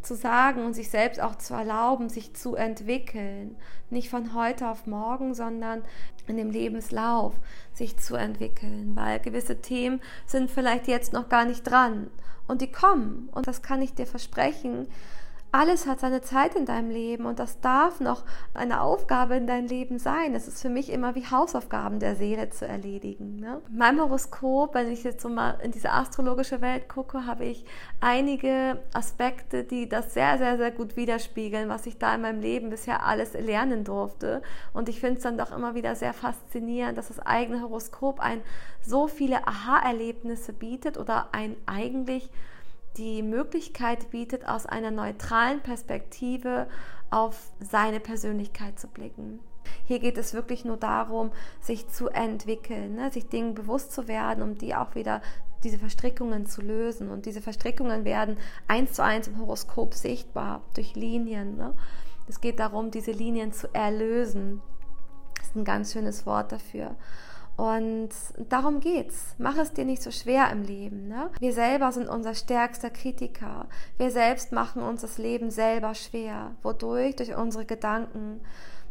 zu sagen und sich selbst auch zu erlauben, sich zu entwickeln. Nicht von heute auf morgen, sondern in dem Lebenslauf sich zu entwickeln, weil gewisse Themen sind vielleicht jetzt noch gar nicht dran und die kommen. Und das kann ich dir versprechen, alles hat seine Zeit in deinem Leben und das darf noch eine Aufgabe in deinem Leben sein. Es ist für mich immer wie Hausaufgaben der Seele zu erledigen. Ne? Mein Horoskop, wenn ich jetzt so mal in diese astrologische Welt gucke, habe ich einige Aspekte, die das sehr, sehr, sehr gut widerspiegeln, was ich da in meinem Leben bisher alles lernen durfte. Und ich finde es dann doch immer wieder sehr faszinierend, dass das eigene Horoskop ein so viele Aha-Erlebnisse bietet oder ein eigentlich die Möglichkeit bietet, aus einer neutralen Perspektive auf seine Persönlichkeit zu blicken. Hier geht es wirklich nur darum, sich zu entwickeln, ne? sich Dingen bewusst zu werden, um die auch wieder diese Verstrickungen zu lösen. Und diese Verstrickungen werden eins zu eins im Horoskop sichtbar durch Linien. Ne? Es geht darum, diese Linien zu erlösen. Das ist ein ganz schönes Wort dafür. Und darum geht's. Mach es dir nicht so schwer im Leben. Ne? Wir selber sind unser stärkster Kritiker. Wir selbst machen uns das Leben selber schwer. Wodurch? Durch unsere Gedanken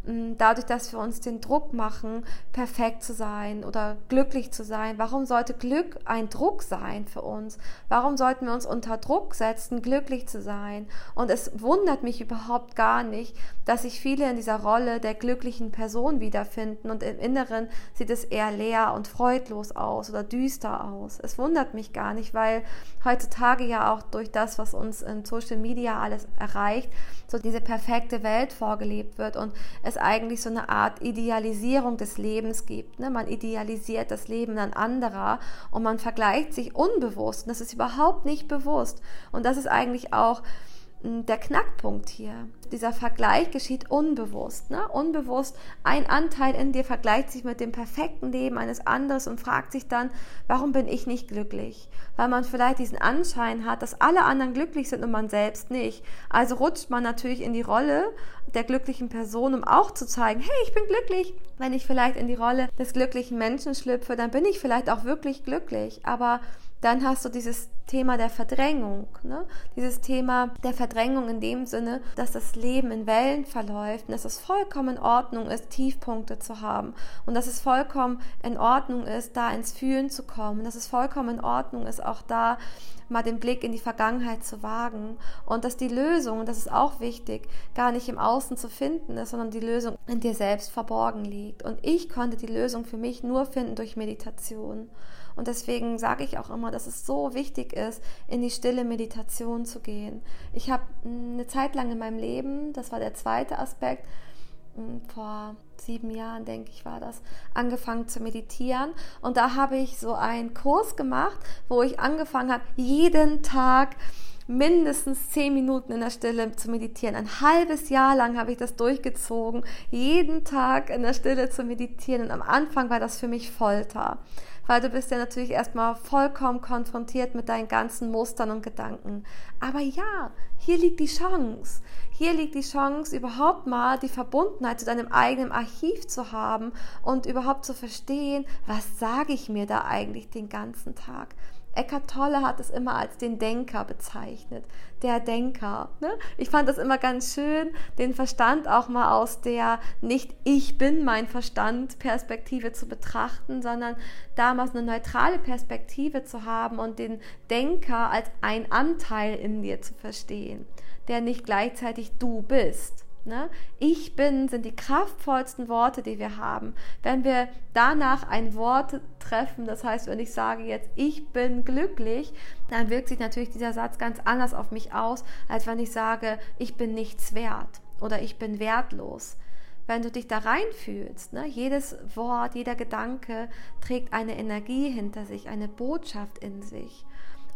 dadurch, dass wir uns den Druck machen, perfekt zu sein oder glücklich zu sein. Warum sollte Glück ein Druck sein für uns? Warum sollten wir uns unter Druck setzen, glücklich zu sein? Und es wundert mich überhaupt gar nicht, dass sich viele in dieser Rolle der glücklichen Person wiederfinden und im Inneren sieht es eher leer und freudlos aus oder düster aus. Es wundert mich gar nicht, weil heutzutage ja auch durch das, was uns in Social Media alles erreicht, so diese perfekte Welt vorgelebt wird und es es eigentlich so eine Art Idealisierung des Lebens gibt. Ne? Man idealisiert das Leben an anderer und man vergleicht sich unbewusst. Und das ist überhaupt nicht bewusst. Und das ist eigentlich auch der Knackpunkt hier. Dieser Vergleich geschieht unbewusst. Ne? Unbewusst, ein Anteil in dir vergleicht sich mit dem perfekten Leben eines anderen und fragt sich dann, warum bin ich nicht glücklich? Weil man vielleicht diesen Anschein hat, dass alle anderen glücklich sind und man selbst nicht. Also rutscht man natürlich in die Rolle der glücklichen Person, um auch zu zeigen, hey, ich bin glücklich. Wenn ich vielleicht in die Rolle des glücklichen Menschen schlüpfe, dann bin ich vielleicht auch wirklich glücklich. Aber dann hast du dieses Thema der Verdrängung, ne? dieses Thema der Verdrängung in dem Sinne, dass das Leben in Wellen verläuft und dass es vollkommen in Ordnung ist, Tiefpunkte zu haben und dass es vollkommen in Ordnung ist, da ins Fühlen zu kommen, dass es vollkommen in Ordnung ist, auch da mal den Blick in die Vergangenheit zu wagen und dass die Lösung, und das ist auch wichtig, gar nicht im Außen zu finden ist, sondern die Lösung in dir selbst verborgen liegt. Und ich konnte die Lösung für mich nur finden durch Meditation. Und deswegen sage ich auch immer, dass es so wichtig ist, in die stille Meditation zu gehen. Ich habe eine Zeit lang in meinem Leben, das war der zweite Aspekt, hm, vor sieben Jahren, denke ich, war das, angefangen zu meditieren. Und da habe ich so einen Kurs gemacht, wo ich angefangen habe, jeden Tag mindestens zehn Minuten in der Stille zu meditieren. Ein halbes Jahr lang habe ich das durchgezogen, jeden Tag in der Stille zu meditieren. Und am Anfang war das für mich Folter weil du bist ja natürlich erstmal vollkommen konfrontiert mit deinen ganzen Mustern und Gedanken. Aber ja, hier liegt die Chance. Hier liegt die Chance, überhaupt mal die Verbundenheit zu deinem eigenen Archiv zu haben und überhaupt zu verstehen, was sage ich mir da eigentlich den ganzen Tag. Eckhart Tolle hat es immer als den Denker bezeichnet. Der Denker. Ne? Ich fand das immer ganz schön, den Verstand auch mal aus der nicht ich bin mein Verstand Perspektive zu betrachten, sondern damals eine neutrale Perspektive zu haben und den Denker als ein Anteil in dir zu verstehen, der nicht gleichzeitig du bist. Ne? Ich bin sind die kraftvollsten Worte, die wir haben. Wenn wir danach ein Wort treffen, das heißt, wenn ich sage jetzt, ich bin glücklich, dann wirkt sich natürlich dieser Satz ganz anders auf mich aus, als wenn ich sage, ich bin nichts wert oder ich bin wertlos. Wenn du dich da reinfühlst, ne, jedes Wort, jeder Gedanke trägt eine Energie hinter sich, eine Botschaft in sich.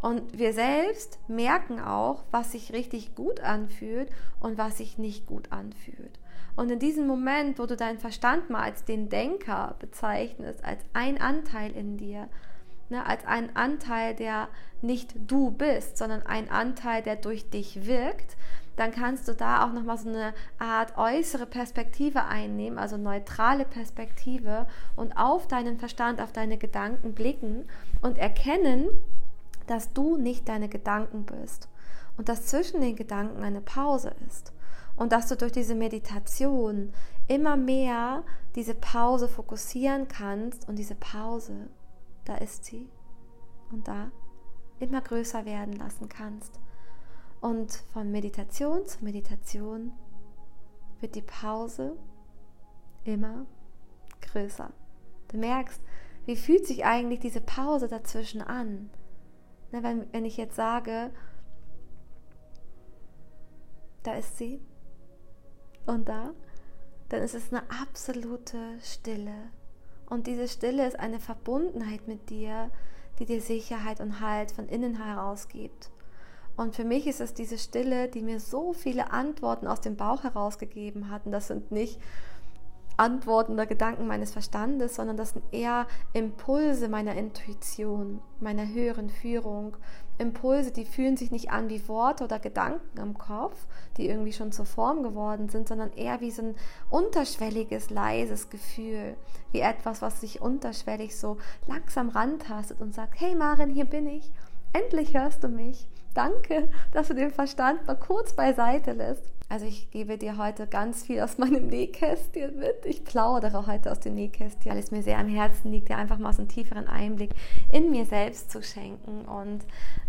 Und wir selbst merken auch, was sich richtig gut anfühlt und was sich nicht gut anfühlt. Und in diesem Moment, wo du deinen Verstand mal als den Denker bezeichnest, als ein Anteil in dir, ne, als einen Anteil, der nicht du bist, sondern ein Anteil, der durch dich wirkt, dann kannst du da auch nochmal so eine Art äußere Perspektive einnehmen, also neutrale Perspektive und auf deinen Verstand, auf deine Gedanken blicken und erkennen, dass du nicht deine Gedanken bist und dass zwischen den Gedanken eine Pause ist und dass du durch diese Meditation immer mehr diese Pause fokussieren kannst und diese Pause, da ist sie und da immer größer werden lassen kannst. Und von Meditation zu Meditation wird die Pause immer größer. Du merkst, wie fühlt sich eigentlich diese Pause dazwischen an? Na, wenn, wenn ich jetzt sage, da ist sie und da, dann ist es eine absolute Stille. Und diese Stille ist eine Verbundenheit mit dir, die dir Sicherheit und Halt von innen heraus gibt. Und für mich ist es diese Stille, die mir so viele Antworten aus dem Bauch herausgegeben hat. Und das sind nicht Antworten oder Gedanken meines Verstandes, sondern das sind eher Impulse meiner Intuition, meiner höheren Führung. Impulse, die fühlen sich nicht an wie Worte oder Gedanken im Kopf, die irgendwie schon zur Form geworden sind, sondern eher wie so ein unterschwelliges, leises Gefühl, wie etwas, was sich unterschwellig so langsam rantastet und sagt, hey Marin, hier bin ich, endlich hörst du mich. Danke, dass du den Verstand mal kurz beiseite lässt. Also ich gebe dir heute ganz viel aus meinem Nähkästchen mit. Ich plaudere heute aus dem Nähkästchen, weil es mir sehr am Herzen liegt, dir einfach mal so einen tieferen Einblick in mir selbst zu schenken. Und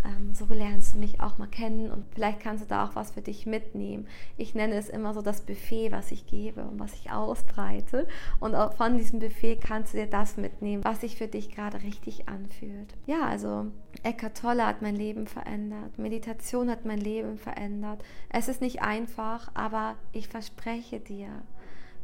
ähm, so lernst du mich auch mal kennen und vielleicht kannst du da auch was für dich mitnehmen. Ich nenne es immer so das Buffet, was ich gebe und was ich ausbreite. Und auch von diesem Buffet kannst du dir das mitnehmen, was sich für dich gerade richtig anfühlt. Ja, also Eckhart Tolle hat mein Leben verändert. Meditation hat mein Leben verändert. Es ist nicht einfach einfach, aber ich verspreche dir,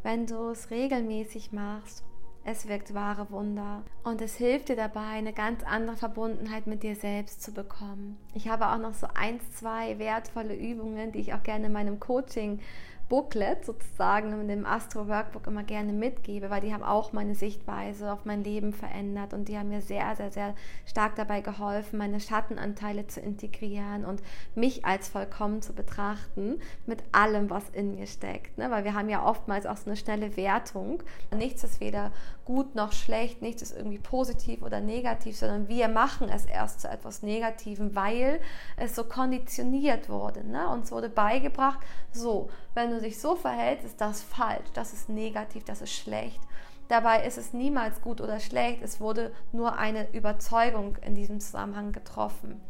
wenn du es regelmäßig machst, es wirkt wahre Wunder und es hilft dir dabei, eine ganz andere Verbundenheit mit dir selbst zu bekommen. Ich habe auch noch so ein, zwei wertvolle Übungen, die ich auch gerne in meinem Coaching Booklet sozusagen in dem Astro Workbook immer gerne mitgebe, weil die haben auch meine Sichtweise auf mein Leben verändert und die haben mir sehr, sehr, sehr stark dabei geholfen, meine Schattenanteile zu integrieren und mich als vollkommen zu betrachten mit allem, was in mir steckt. Ne? Weil wir haben ja oftmals auch so eine schnelle Wertung. Nichts ist weder gut noch schlecht, nichts ist irgendwie positiv oder negativ, sondern wir machen es erst zu etwas Negativem, weil es so konditioniert wurde. Ne? Uns wurde beigebracht, so, wenn du dich so verhältst, ist das falsch, das ist negativ, das ist schlecht. Dabei ist es niemals gut oder schlecht, es wurde nur eine Überzeugung in diesem Zusammenhang getroffen.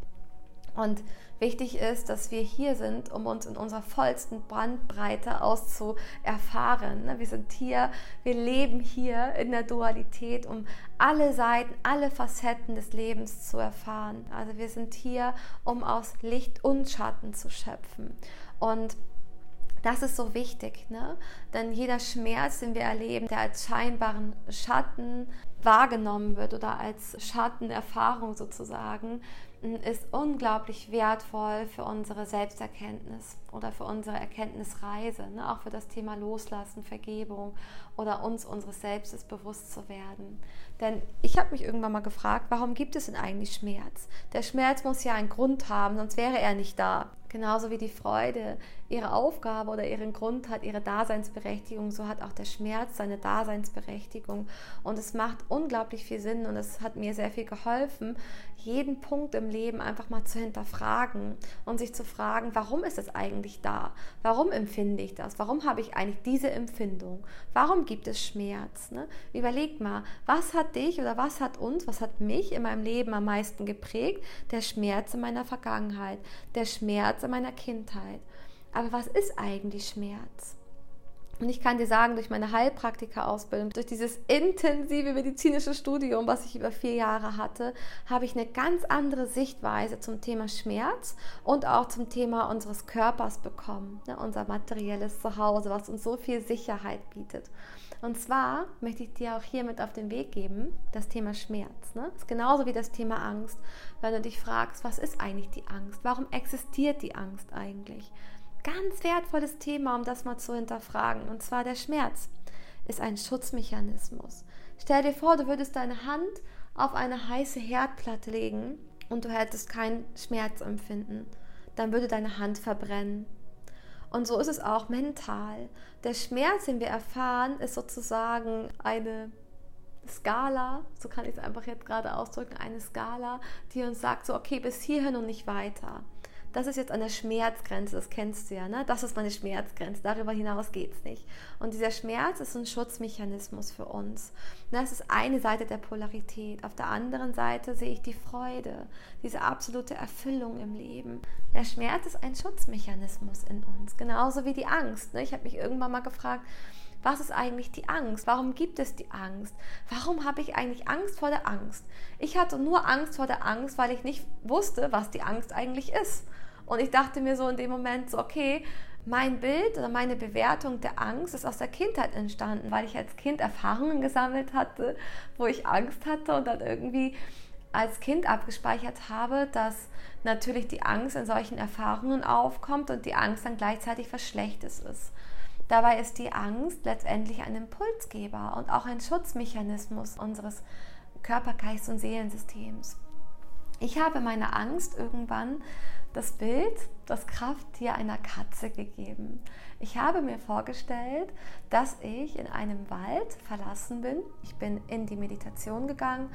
Und wichtig ist, dass wir hier sind, um uns in unserer vollsten Bandbreite auszuerfahren. Ne, wir sind hier, wir leben hier in der Dualität, um alle Seiten, alle Facetten des Lebens zu erfahren. Also wir sind hier, um aus Licht und Schatten zu schöpfen. Und das ist so wichtig, ne? denn jeder Schmerz, den wir erleben, der als scheinbaren Schatten wahrgenommen wird oder als Schattenerfahrung sozusagen, ist unglaublich wertvoll für unsere Selbsterkenntnis oder für unsere Erkenntnisreise, ne? auch für das Thema Loslassen, Vergebung oder uns unseres Selbstes bewusst zu werden. Denn ich habe mich irgendwann mal gefragt, warum gibt es denn eigentlich Schmerz? Der Schmerz muss ja einen Grund haben, sonst wäre er nicht da. Genauso wie die Freude ihre Aufgabe oder ihren Grund hat, ihre Daseinsberechtigung, so hat auch der Schmerz seine Daseinsberechtigung. Und es macht unglaublich viel Sinn und es hat mir sehr viel geholfen, jeden Punkt im Leben einfach mal zu hinterfragen und sich zu fragen, warum ist es eigentlich da? Warum empfinde ich das? Warum habe ich eigentlich diese Empfindung? Warum gibt es Schmerz? Ne? Überleg mal, was hat dich oder was hat uns, was hat mich in meinem Leben am meisten geprägt? Der Schmerz in meiner Vergangenheit, der Schmerz in meiner Kindheit. Aber was ist eigentlich Schmerz? Und ich kann dir sagen, durch meine Heilpraktika-Ausbildung, durch dieses intensive medizinische Studium, was ich über vier Jahre hatte, habe ich eine ganz andere Sichtweise zum Thema Schmerz und auch zum Thema unseres Körpers bekommen. Ne, unser materielles Zuhause, was uns so viel Sicherheit bietet. Und zwar möchte ich dir auch hier mit auf den Weg geben, das Thema Schmerz. Ne? Das ist genauso wie das Thema Angst. Wenn du dich fragst, was ist eigentlich die Angst? Warum existiert die Angst eigentlich? Ganz wertvolles Thema, um das mal zu hinterfragen. Und zwar der Schmerz ist ein Schutzmechanismus. Stell dir vor, du würdest deine Hand auf eine heiße Herdplatte legen und du hättest kein Schmerzempfinden. Dann würde deine Hand verbrennen. Und so ist es auch mental. Der Schmerz, den wir erfahren, ist sozusagen eine Skala, so kann ich es einfach jetzt gerade ausdrücken, eine Skala, die uns sagt, so okay, bis hierhin und nicht weiter das ist jetzt an der Schmerzgrenze, das kennst du ja, ne? Das ist meine Schmerzgrenze, darüber hinaus geht es nicht. Und dieser Schmerz ist ein Schutzmechanismus für uns. Das ist eine Seite der Polarität. Auf der anderen Seite sehe ich die Freude, diese absolute Erfüllung im Leben. Der Schmerz ist ein Schutzmechanismus in uns, genauso wie die Angst. Ne? Ich habe mich irgendwann mal gefragt, was ist eigentlich die Angst? Warum gibt es die Angst? Warum habe ich eigentlich Angst vor der Angst? Ich hatte nur Angst vor der Angst, weil ich nicht wusste, was die Angst eigentlich ist. Und ich dachte mir so in dem Moment so, okay, mein Bild oder meine Bewertung der Angst ist aus der Kindheit entstanden, weil ich als Kind Erfahrungen gesammelt hatte, wo ich Angst hatte und dann irgendwie als Kind abgespeichert habe, dass natürlich die Angst in solchen Erfahrungen aufkommt und die Angst dann gleichzeitig was Schlechtes ist. Dabei ist die Angst letztendlich ein Impulsgeber und auch ein Schutzmechanismus unseres Körper-, Geist- und Seelensystems. Ich habe meine Angst irgendwann das Bild, das Krafttier einer Katze gegeben. Ich habe mir vorgestellt, dass ich in einem Wald verlassen bin. Ich bin in die Meditation gegangen,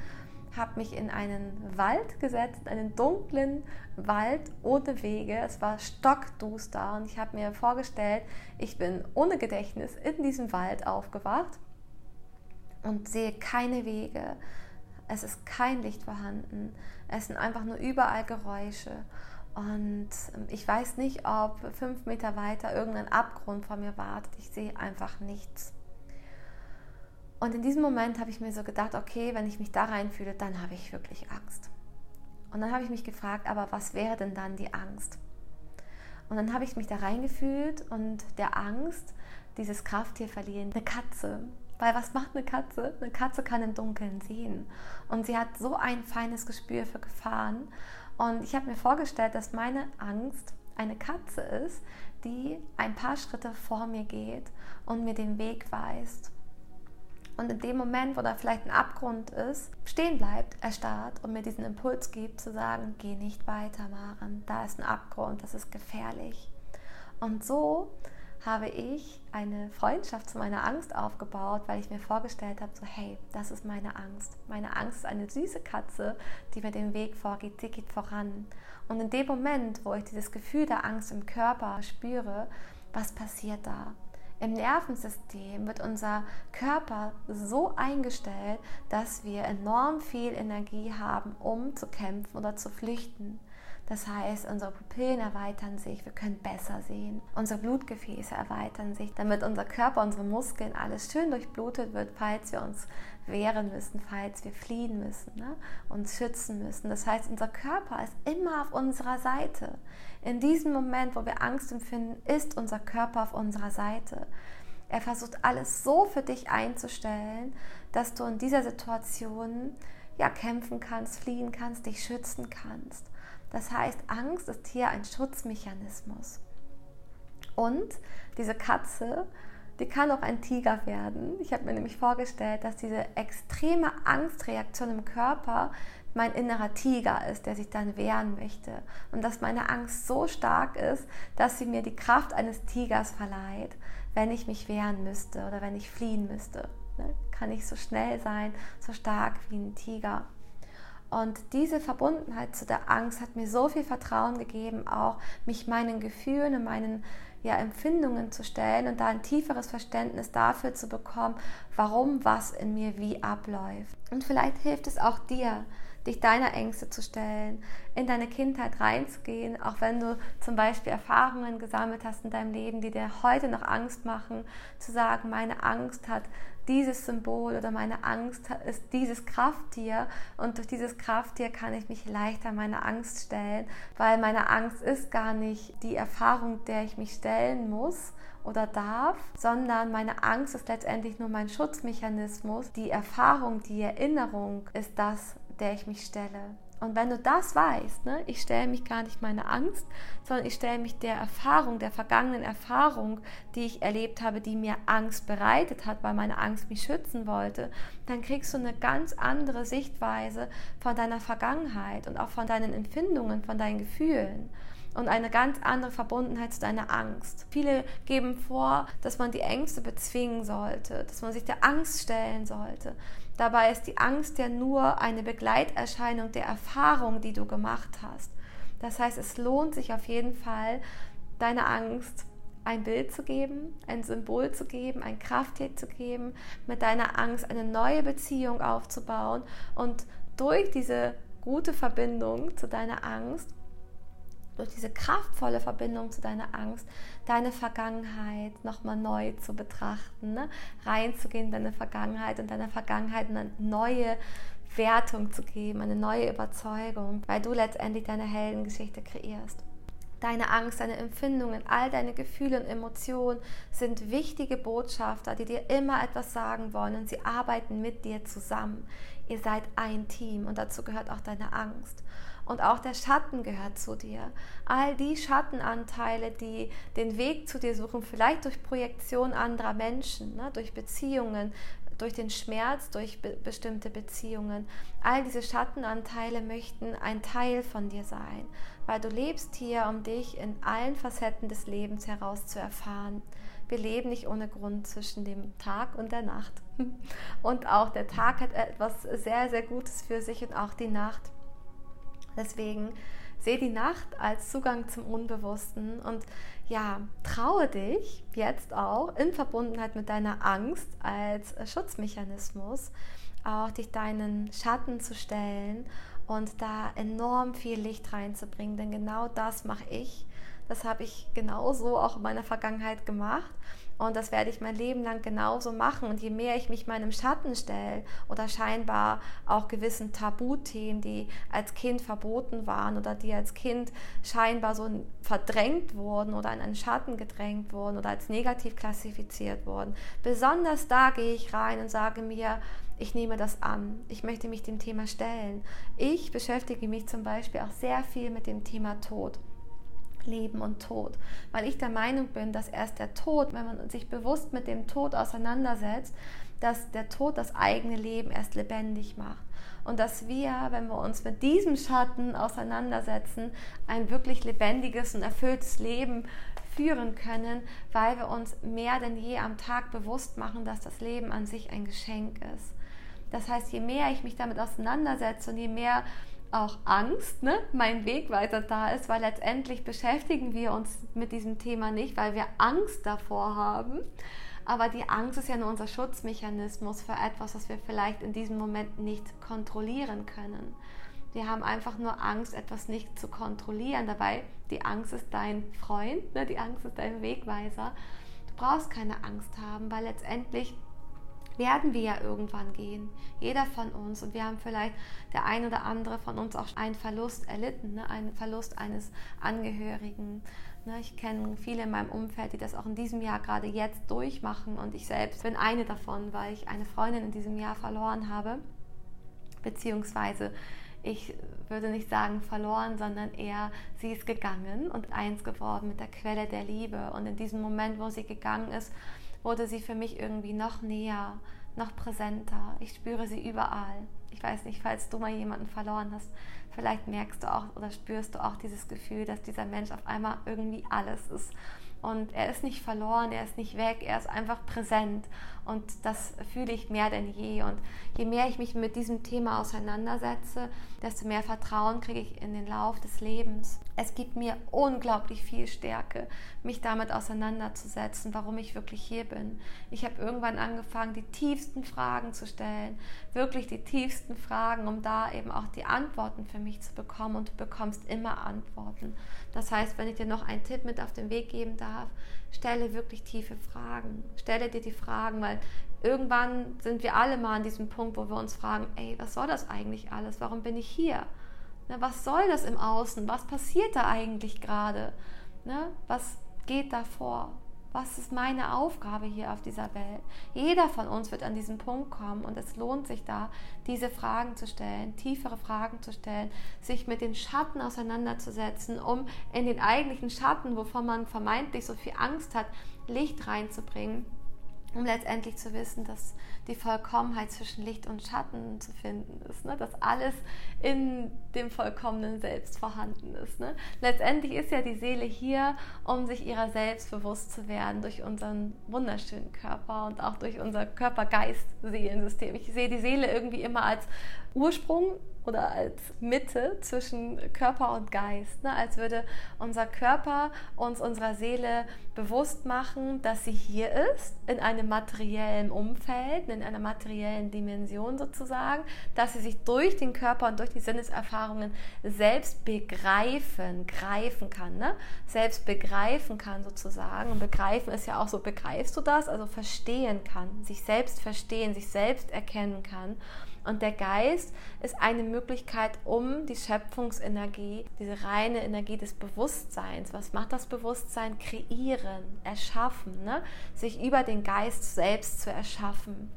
habe mich in einen Wald gesetzt, einen dunklen Wald ohne Wege. Es war stockduster und ich habe mir vorgestellt, ich bin ohne Gedächtnis in diesem Wald aufgewacht und sehe keine Wege. Es ist kein Licht vorhanden. Es sind einfach nur überall Geräusche. Und ähm, ich weiß nicht, ob fünf Meter weiter irgendein Abgrund vor mir wartet. Ich sehe einfach nichts. Und in diesem Moment habe ich mir so gedacht, okay, wenn ich mich da reinfühle, dann habe ich wirklich Angst. Und dann habe ich mich gefragt, aber was wäre denn dann die Angst? Und dann habe ich mich da reingefühlt und der Angst dieses Krafttier verlieren, eine Katze. Weil was macht eine Katze? Eine Katze kann im Dunkeln sehen. Und sie hat so ein feines Gespür für Gefahren. Und ich habe mir vorgestellt, dass meine Angst eine Katze ist, die ein paar Schritte vor mir geht und mir den Weg weist. Und in dem Moment, wo da vielleicht ein Abgrund ist, stehen bleibt, erstarrt und mir diesen Impuls gibt, zu sagen, geh nicht weiter, Maren, da ist ein Abgrund, das ist gefährlich. Und so habe ich eine Freundschaft zu meiner Angst aufgebaut, weil ich mir vorgestellt habe, so hey, das ist meine Angst. Meine Angst ist eine süße Katze, die mir den Weg vorgeht, die geht voran. Und in dem Moment, wo ich dieses Gefühl der Angst im Körper spüre, was passiert da? Im Nervensystem wird unser Körper so eingestellt, dass wir enorm viel Energie haben, um zu kämpfen oder zu flüchten. Das heißt, unsere Pupillen erweitern sich, wir können besser sehen. Unsere Blutgefäße erweitern sich, damit unser Körper, unsere Muskeln, alles schön durchblutet wird, falls wir uns wehren müssen, falls wir fliehen müssen, ne? uns schützen müssen. Das heißt, unser Körper ist immer auf unserer Seite. In diesem Moment, wo wir Angst empfinden, ist unser Körper auf unserer Seite. Er versucht alles so für dich einzustellen, dass du in dieser Situation ja kämpfen kannst, fliehen kannst, dich schützen kannst. Das heißt, Angst ist hier ein Schutzmechanismus. Und diese Katze, die kann auch ein Tiger werden. Ich habe mir nämlich vorgestellt, dass diese extreme Angstreaktion im Körper mein innerer Tiger ist, der sich dann wehren möchte. Und dass meine Angst so stark ist, dass sie mir die Kraft eines Tigers verleiht, wenn ich mich wehren müsste oder wenn ich fliehen müsste. Ne? Kann ich so schnell sein, so stark wie ein Tiger. Und diese Verbundenheit zu der Angst hat mir so viel Vertrauen gegeben, auch mich meinen Gefühlen und meinen ja, Empfindungen zu stellen und da ein tieferes Verständnis dafür zu bekommen, warum was in mir wie abläuft. Und vielleicht hilft es auch dir, dich deiner Ängste zu stellen, in deine Kindheit reinzugehen, auch wenn du zum Beispiel Erfahrungen gesammelt hast in deinem Leben, die dir heute noch Angst machen, zu sagen, meine Angst hat dieses Symbol oder meine Angst ist dieses Krafttier und durch dieses Krafttier kann ich mich leichter meiner Angst stellen, weil meine Angst ist gar nicht die Erfahrung, der ich mich stellen muss oder darf, sondern meine Angst ist letztendlich nur mein Schutzmechanismus. Die Erfahrung, die Erinnerung ist das, der ich mich stelle. Und wenn du das weißt, ne, ich stelle mich gar nicht meiner Angst, sondern ich stelle mich der Erfahrung, der vergangenen Erfahrung, die ich erlebt habe, die mir Angst bereitet hat, weil meine Angst mich schützen wollte, dann kriegst du eine ganz andere Sichtweise von deiner Vergangenheit und auch von deinen Empfindungen, von deinen Gefühlen und eine ganz andere Verbundenheit zu deiner Angst. Viele geben vor, dass man die Ängste bezwingen sollte, dass man sich der Angst stellen sollte. Dabei ist die Angst ja nur eine Begleiterscheinung der Erfahrung, die du gemacht hast. Das heißt, es lohnt sich auf jeden Fall, deiner Angst ein Bild zu geben, ein Symbol zu geben, ein Krafttier zu geben, mit deiner Angst eine neue Beziehung aufzubauen und durch diese gute Verbindung zu deiner Angst durch diese kraftvolle Verbindung zu deiner Angst, deine Vergangenheit nochmal neu zu betrachten, ne? reinzugehen in deine Vergangenheit und deiner Vergangenheit eine neue Wertung zu geben, eine neue Überzeugung, weil du letztendlich deine Heldengeschichte kreierst. Deine Angst, deine Empfindungen, all deine Gefühle und Emotionen sind wichtige Botschafter, die dir immer etwas sagen wollen und sie arbeiten mit dir zusammen. Ihr seid ein Team und dazu gehört auch deine Angst und auch der Schatten gehört zu dir. All die Schattenanteile, die den Weg zu dir suchen, vielleicht durch Projektion anderer Menschen, ne, durch Beziehungen, durch den Schmerz, durch be bestimmte Beziehungen. All diese Schattenanteile möchten ein Teil von dir sein, weil du lebst hier, um dich in allen Facetten des Lebens heraus zu erfahren. Wir leben nicht ohne Grund zwischen dem Tag und der Nacht. Und auch der Tag hat etwas sehr, sehr Gutes für sich und auch die Nacht. Deswegen sehe die Nacht als Zugang zum Unbewussten und ja, traue dich jetzt auch in Verbundenheit mit deiner Angst als Schutzmechanismus auch dich deinen Schatten zu stellen und da enorm viel Licht reinzubringen, denn genau das mache ich. Das habe ich genauso auch in meiner Vergangenheit gemacht und das werde ich mein Leben lang genauso machen. Und je mehr ich mich meinem Schatten stelle oder scheinbar auch gewissen Tabuthemen, die als Kind verboten waren oder die als Kind scheinbar so verdrängt wurden oder in einen Schatten gedrängt wurden oder als negativ klassifiziert wurden, besonders da gehe ich rein und sage mir, ich nehme das an. Ich möchte mich dem Thema stellen. Ich beschäftige mich zum Beispiel auch sehr viel mit dem Thema Tod. Leben und Tod, weil ich der Meinung bin, dass erst der Tod, wenn man sich bewusst mit dem Tod auseinandersetzt, dass der Tod das eigene Leben erst lebendig macht und dass wir, wenn wir uns mit diesem Schatten auseinandersetzen, ein wirklich lebendiges und erfülltes Leben führen können, weil wir uns mehr denn je am Tag bewusst machen, dass das Leben an sich ein Geschenk ist. Das heißt, je mehr ich mich damit auseinandersetze und je mehr auch Angst, ne, mein Wegweiter da ist, weil letztendlich beschäftigen wir uns mit diesem Thema nicht, weil wir Angst davor haben. Aber die Angst ist ja nur unser Schutzmechanismus für etwas, was wir vielleicht in diesem Moment nicht kontrollieren können. Wir haben einfach nur Angst, etwas nicht zu kontrollieren. Dabei, die Angst ist dein Freund, ne? die Angst ist dein Wegweiser. Du brauchst keine Angst haben, weil letztendlich werden wir ja irgendwann gehen. Jeder von uns. Und wir haben vielleicht der ein oder andere von uns auch einen Verlust erlitten, ne? einen Verlust eines Angehörigen. Ne? Ich kenne viele in meinem Umfeld, die das auch in diesem Jahr gerade jetzt durchmachen. Und ich selbst bin eine davon, weil ich eine Freundin in diesem Jahr verloren habe. Beziehungsweise ich würde nicht sagen verloren, sondern eher sie ist gegangen und eins geworden mit der Quelle der Liebe. Und in diesem Moment, wo sie gegangen ist, wurde sie für mich irgendwie noch näher, noch präsenter. Ich spüre sie überall. Ich weiß nicht, falls du mal jemanden verloren hast, vielleicht merkst du auch oder spürst du auch dieses Gefühl, dass dieser Mensch auf einmal irgendwie alles ist. Und er ist nicht verloren, er ist nicht weg, er ist einfach präsent. Und das fühle ich mehr denn je. Und je mehr ich mich mit diesem Thema auseinandersetze, desto mehr Vertrauen kriege ich in den Lauf des Lebens. Es gibt mir unglaublich viel Stärke, mich damit auseinanderzusetzen, warum ich wirklich hier bin. Ich habe irgendwann angefangen, die tiefsten Fragen zu stellen, wirklich die tiefsten Fragen, um da eben auch die Antworten für mich zu bekommen. Und du bekommst immer Antworten. Das heißt, wenn ich dir noch einen Tipp mit auf den Weg geben darf, stelle wirklich tiefe Fragen. Stelle dir die Fragen, weil irgendwann sind wir alle mal an diesem Punkt, wo wir uns fragen, ey, was soll das eigentlich alles? Warum bin ich hier? Ne, was soll das im Außen? Was passiert da eigentlich gerade? Ne, was geht da vor? Was ist meine Aufgabe hier auf dieser Welt? Jeder von uns wird an diesen Punkt kommen und es lohnt sich da, diese Fragen zu stellen, tiefere Fragen zu stellen, sich mit den Schatten auseinanderzusetzen, um in den eigentlichen Schatten, wovon man vermeintlich so viel Angst hat, Licht reinzubringen um letztendlich zu wissen, dass die Vollkommenheit zwischen Licht und Schatten zu finden ist, ne? dass alles in dem vollkommenen Selbst vorhanden ist. Ne? Letztendlich ist ja die Seele hier, um sich ihrer selbst bewusst zu werden durch unseren wunderschönen Körper und auch durch unser Körper-Geist-Seelensystem. Ich sehe die Seele irgendwie immer als Ursprung oder als Mitte zwischen Körper und Geist. Ne? Als würde unser Körper uns unserer Seele bewusst machen, dass sie hier ist, in einem materiellen Umfeld, in einer materiellen Dimension sozusagen, dass sie sich durch den Körper und durch die Sinneserfahrungen selbst begreifen, greifen kann. Ne? Selbst begreifen kann sozusagen. Und begreifen ist ja auch so, begreifst du das? Also verstehen kann, sich selbst verstehen, sich selbst erkennen kann. Und der Geist ist eine Möglichkeit, um die Schöpfungsenergie, diese reine Energie des Bewusstseins, was macht das Bewusstsein? Kreieren, erschaffen, ne? sich über den Geist selbst zu erschaffen.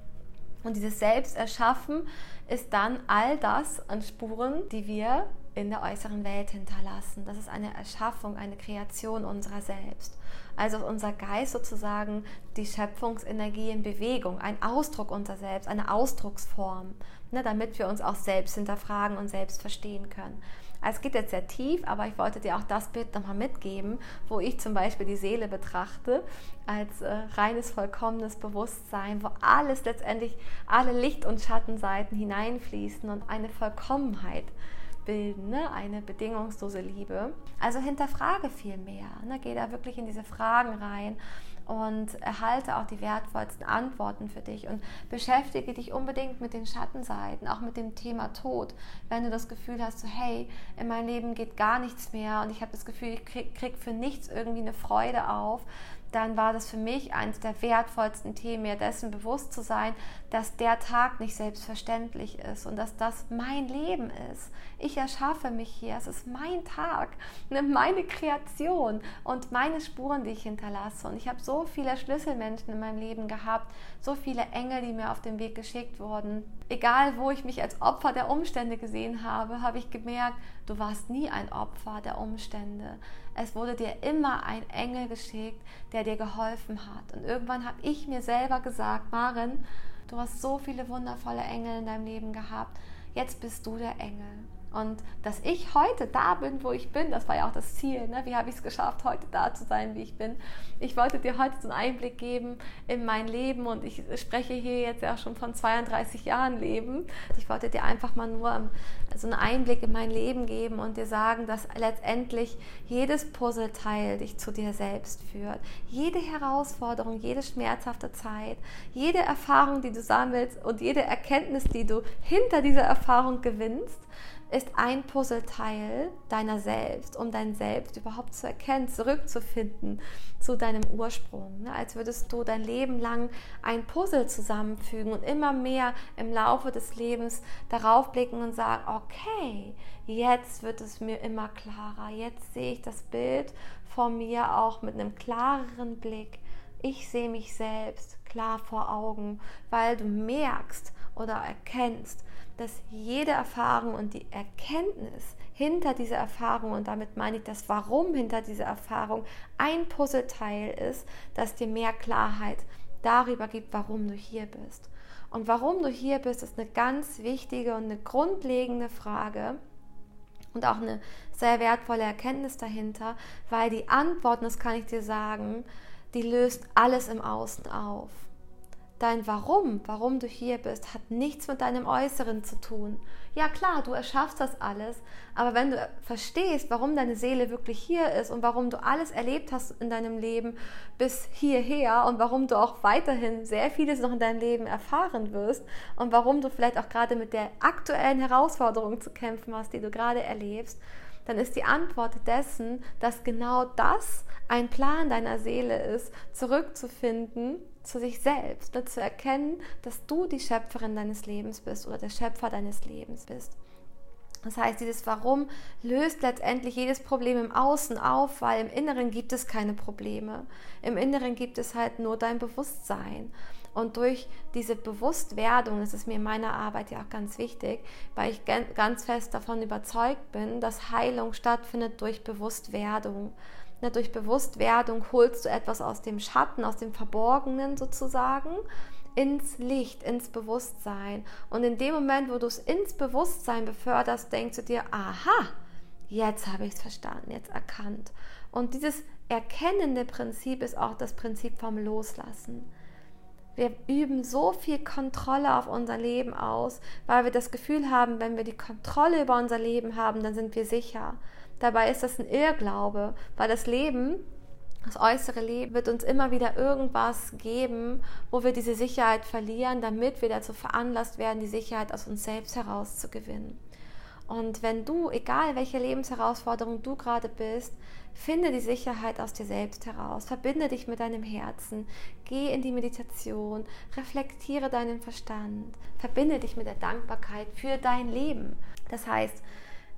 Und dieses Selbsterschaffen ist dann all das an Spuren, die wir in der äußeren Welt hinterlassen. Das ist eine Erschaffung, eine Kreation unserer selbst. Also unser Geist sozusagen die Schöpfungsenergie in Bewegung, ein Ausdruck unserer selbst, eine Ausdrucksform, ne, damit wir uns auch selbst hinterfragen und selbst verstehen können. Also es geht jetzt sehr tief, aber ich wollte dir auch das Bild nochmal mitgeben, wo ich zum Beispiel die Seele betrachte als äh, reines, vollkommenes Bewusstsein, wo alles letztendlich, alle Licht- und Schattenseiten hineinfließen und eine Vollkommenheit bilden, ne? eine bedingungslose Liebe. Also hinterfrage viel mehr, ne? geh da wirklich in diese Fragen rein und erhalte auch die wertvollsten Antworten für dich und beschäftige dich unbedingt mit den Schattenseiten, auch mit dem Thema Tod. Wenn du das Gefühl hast, so hey, in meinem Leben geht gar nichts mehr und ich habe das Gefühl, ich krieg, krieg für nichts irgendwie eine Freude auf, dann war das für mich eines der wertvollsten Themen, mir dessen bewusst zu sein, dass der Tag nicht selbstverständlich ist und dass das mein Leben ist. Ich erschaffe mich hier, es ist mein Tag, ne, meine Kreation und meine Spuren, die ich hinterlasse. Und ich habe so viele Schlüsselmenschen in meinem Leben gehabt, so viele Engel, die mir auf den Weg geschickt wurden. Egal, wo ich mich als Opfer der Umstände gesehen habe, habe ich gemerkt, du warst nie ein Opfer der Umstände. Es wurde dir immer ein Engel geschickt, der dir geholfen hat. Und irgendwann habe ich mir selber gesagt, Maren, du hast so viele wundervolle Engel in deinem Leben gehabt. Jetzt bist du der Engel. Und dass ich heute da bin, wo ich bin, das war ja auch das Ziel. Ne? Wie habe ich es geschafft, heute da zu sein, wie ich bin? Ich wollte dir heute so einen Einblick geben in mein Leben und ich spreche hier jetzt ja schon von 32 Jahren Leben. Ich wollte dir einfach mal nur so einen Einblick in mein Leben geben und dir sagen, dass letztendlich jedes Puzzleteil dich zu dir selbst führt. Jede Herausforderung, jede schmerzhafte Zeit, jede Erfahrung, die du sammelst und jede Erkenntnis, die du hinter dieser Erfahrung gewinnst, ist ein Puzzleteil deiner selbst, um dein Selbst überhaupt zu erkennen, zurückzufinden zu deinem Ursprung. Ne? Als würdest du dein Leben lang ein Puzzle zusammenfügen und immer mehr im Laufe des Lebens darauf blicken und sagen, okay, jetzt wird es mir immer klarer, jetzt sehe ich das Bild vor mir auch mit einem klareren Blick. Ich sehe mich selbst klar vor Augen, weil du merkst oder erkennst, dass jede Erfahrung und die Erkenntnis hinter dieser Erfahrung, und damit meine ich das Warum hinter dieser Erfahrung, ein Puzzleteil ist, das dir mehr Klarheit darüber gibt, warum du hier bist. Und warum du hier bist, ist eine ganz wichtige und eine grundlegende Frage und auch eine sehr wertvolle Erkenntnis dahinter, weil die Antworten, das kann ich dir sagen, die löst alles im Außen auf. Dein Warum, warum du hier bist, hat nichts mit deinem Äußeren zu tun. Ja klar, du erschaffst das alles, aber wenn du verstehst, warum deine Seele wirklich hier ist und warum du alles erlebt hast in deinem Leben bis hierher und warum du auch weiterhin sehr vieles noch in deinem Leben erfahren wirst und warum du vielleicht auch gerade mit der aktuellen Herausforderung zu kämpfen hast, die du gerade erlebst, dann ist die Antwort dessen, dass genau das ein Plan deiner Seele ist, zurückzufinden zu sich selbst, ne, zu erkennen, dass du die Schöpferin deines Lebens bist oder der Schöpfer deines Lebens bist. Das heißt, dieses Warum löst letztendlich jedes Problem im Außen auf, weil im Inneren gibt es keine Probleme. Im Inneren gibt es halt nur dein Bewusstsein. Und durch diese Bewusstwerdung, das ist mir in meiner Arbeit ja auch ganz wichtig, weil ich ganz fest davon überzeugt bin, dass Heilung stattfindet durch Bewusstwerdung. Durch Bewusstwerdung holst du etwas aus dem Schatten, aus dem Verborgenen sozusagen ins Licht, ins Bewusstsein. Und in dem Moment, wo du es ins Bewusstsein beförderst, denkst du dir, aha, jetzt habe ich es verstanden, jetzt erkannt. Und dieses erkennende Prinzip ist auch das Prinzip vom Loslassen. Wir üben so viel Kontrolle auf unser Leben aus, weil wir das Gefühl haben, wenn wir die Kontrolle über unser Leben haben, dann sind wir sicher. Dabei ist das ein Irrglaube, weil das Leben das äußere Leben wird uns immer wieder irgendwas geben, wo wir diese Sicherheit verlieren, damit wir dazu veranlasst werden, die Sicherheit aus uns selbst herauszugewinnen. Und wenn du, egal welche Lebensherausforderung du gerade bist, finde die Sicherheit aus dir selbst heraus, verbinde dich mit deinem Herzen, geh in die Meditation, reflektiere deinen Verstand, verbinde dich mit der Dankbarkeit für dein Leben. Das heißt,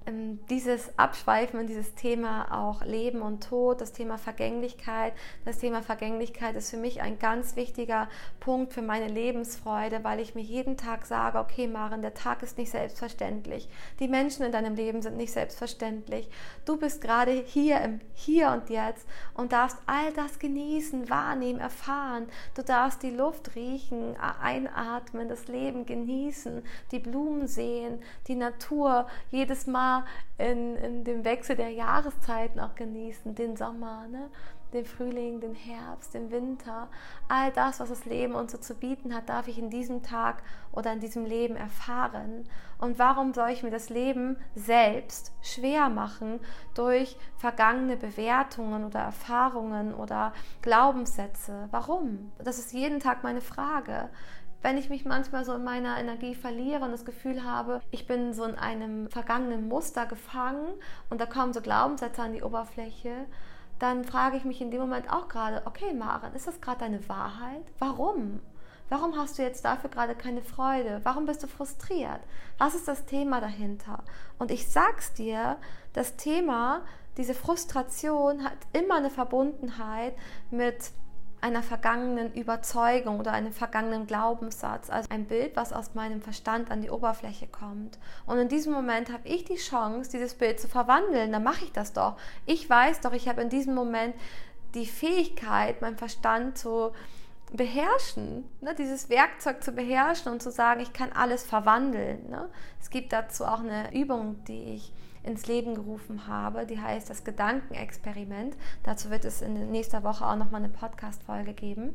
dieses Abschweifen in dieses Thema auch Leben und Tod, das Thema Vergänglichkeit. Das Thema Vergänglichkeit ist für mich ein ganz wichtiger Punkt für meine Lebensfreude, weil ich mir jeden Tag sage, okay, Maren, der Tag ist nicht selbstverständlich. Die Menschen in deinem Leben sind nicht selbstverständlich. Du bist gerade hier im Hier und Jetzt und darfst all das genießen, wahrnehmen, erfahren. Du darfst die Luft riechen, einatmen, das Leben genießen, die Blumen sehen, die Natur jedes Mal in, in dem Wechsel der Jahreszeiten auch genießen, den Sommer, ne? den Frühling, den Herbst, den Winter. All das, was das Leben uns so zu bieten hat, darf ich in diesem Tag oder in diesem Leben erfahren. Und warum soll ich mir das Leben selbst schwer machen durch vergangene Bewertungen oder Erfahrungen oder Glaubenssätze? Warum? Das ist jeden Tag meine Frage wenn ich mich manchmal so in meiner Energie verliere und das Gefühl habe, ich bin so in einem vergangenen Muster gefangen und da kommen so Glaubenssätze an die Oberfläche, dann frage ich mich in dem Moment auch gerade, okay, Maren, ist das gerade deine Wahrheit? Warum? Warum hast du jetzt dafür gerade keine Freude? Warum bist du frustriert? Was ist das Thema dahinter? Und ich sag's dir, das Thema, diese Frustration hat immer eine Verbundenheit mit einer vergangenen Überzeugung oder einem vergangenen Glaubenssatz, also ein Bild, was aus meinem Verstand an die Oberfläche kommt. Und in diesem Moment habe ich die Chance, dieses Bild zu verwandeln. Dann mache ich das doch. Ich weiß doch, ich habe in diesem Moment die Fähigkeit, meinen Verstand zu beherrschen, ne, dieses Werkzeug zu beherrschen und zu sagen, ich kann alles verwandeln. Ne. Es gibt dazu auch eine Übung, die ich ins Leben gerufen habe. Die heißt das Gedankenexperiment. Dazu wird es in nächster Woche auch nochmal eine Podcast-Folge geben.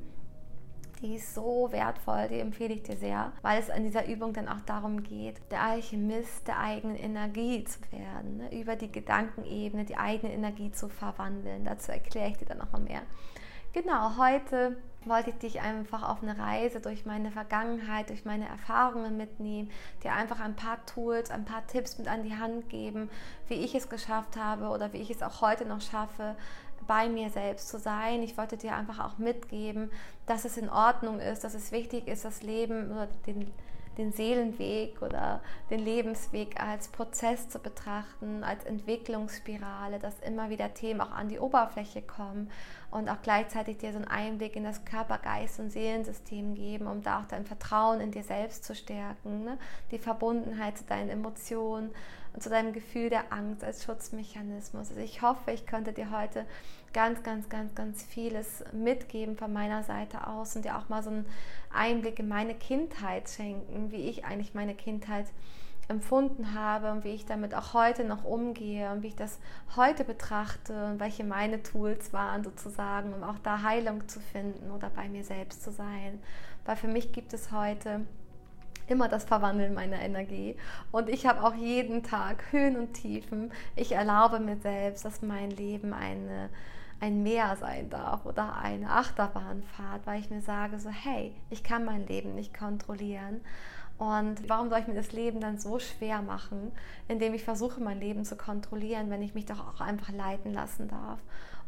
Die ist so wertvoll, die empfehle ich dir sehr, weil es in dieser Übung dann auch darum geht, der Alchemist der eigenen Energie zu werden, ne? über die Gedankenebene die eigene Energie zu verwandeln. Dazu erkläre ich dir dann nochmal mehr. Genau, heute wollte ich dich einfach auf eine Reise durch meine Vergangenheit, durch meine Erfahrungen mitnehmen, dir einfach ein paar Tools, ein paar Tipps mit an die Hand geben, wie ich es geschafft habe oder wie ich es auch heute noch schaffe, bei mir selbst zu sein. Ich wollte dir einfach auch mitgeben, dass es in Ordnung ist, dass es wichtig ist, das Leben oder den den Seelenweg oder den Lebensweg als Prozess zu betrachten, als Entwicklungsspirale, dass immer wieder Themen auch an die Oberfläche kommen und auch gleichzeitig dir so einen Einblick in das Körper, Geist und Seelensystem geben, um da auch dein Vertrauen in dir selbst zu stärken, ne? die Verbundenheit zu deinen Emotionen und zu deinem Gefühl der Angst als Schutzmechanismus. Also ich hoffe, ich könnte dir heute ganz, ganz, ganz, ganz vieles mitgeben von meiner Seite aus und dir auch mal so einen Einblick in meine Kindheit schenken, wie ich eigentlich meine Kindheit empfunden habe und wie ich damit auch heute noch umgehe und wie ich das heute betrachte und welche meine Tools waren sozusagen, um auch da Heilung zu finden oder bei mir selbst zu sein. Weil für mich gibt es heute immer das Verwandeln meiner Energie. Und ich habe auch jeden Tag Höhen und Tiefen. Ich erlaube mir selbst, dass mein Leben eine, ein Meer sein darf oder eine Achterbahnfahrt, weil ich mir sage, so hey, ich kann mein Leben nicht kontrollieren. Und warum soll ich mir das Leben dann so schwer machen, indem ich versuche, mein Leben zu kontrollieren, wenn ich mich doch auch einfach leiten lassen darf?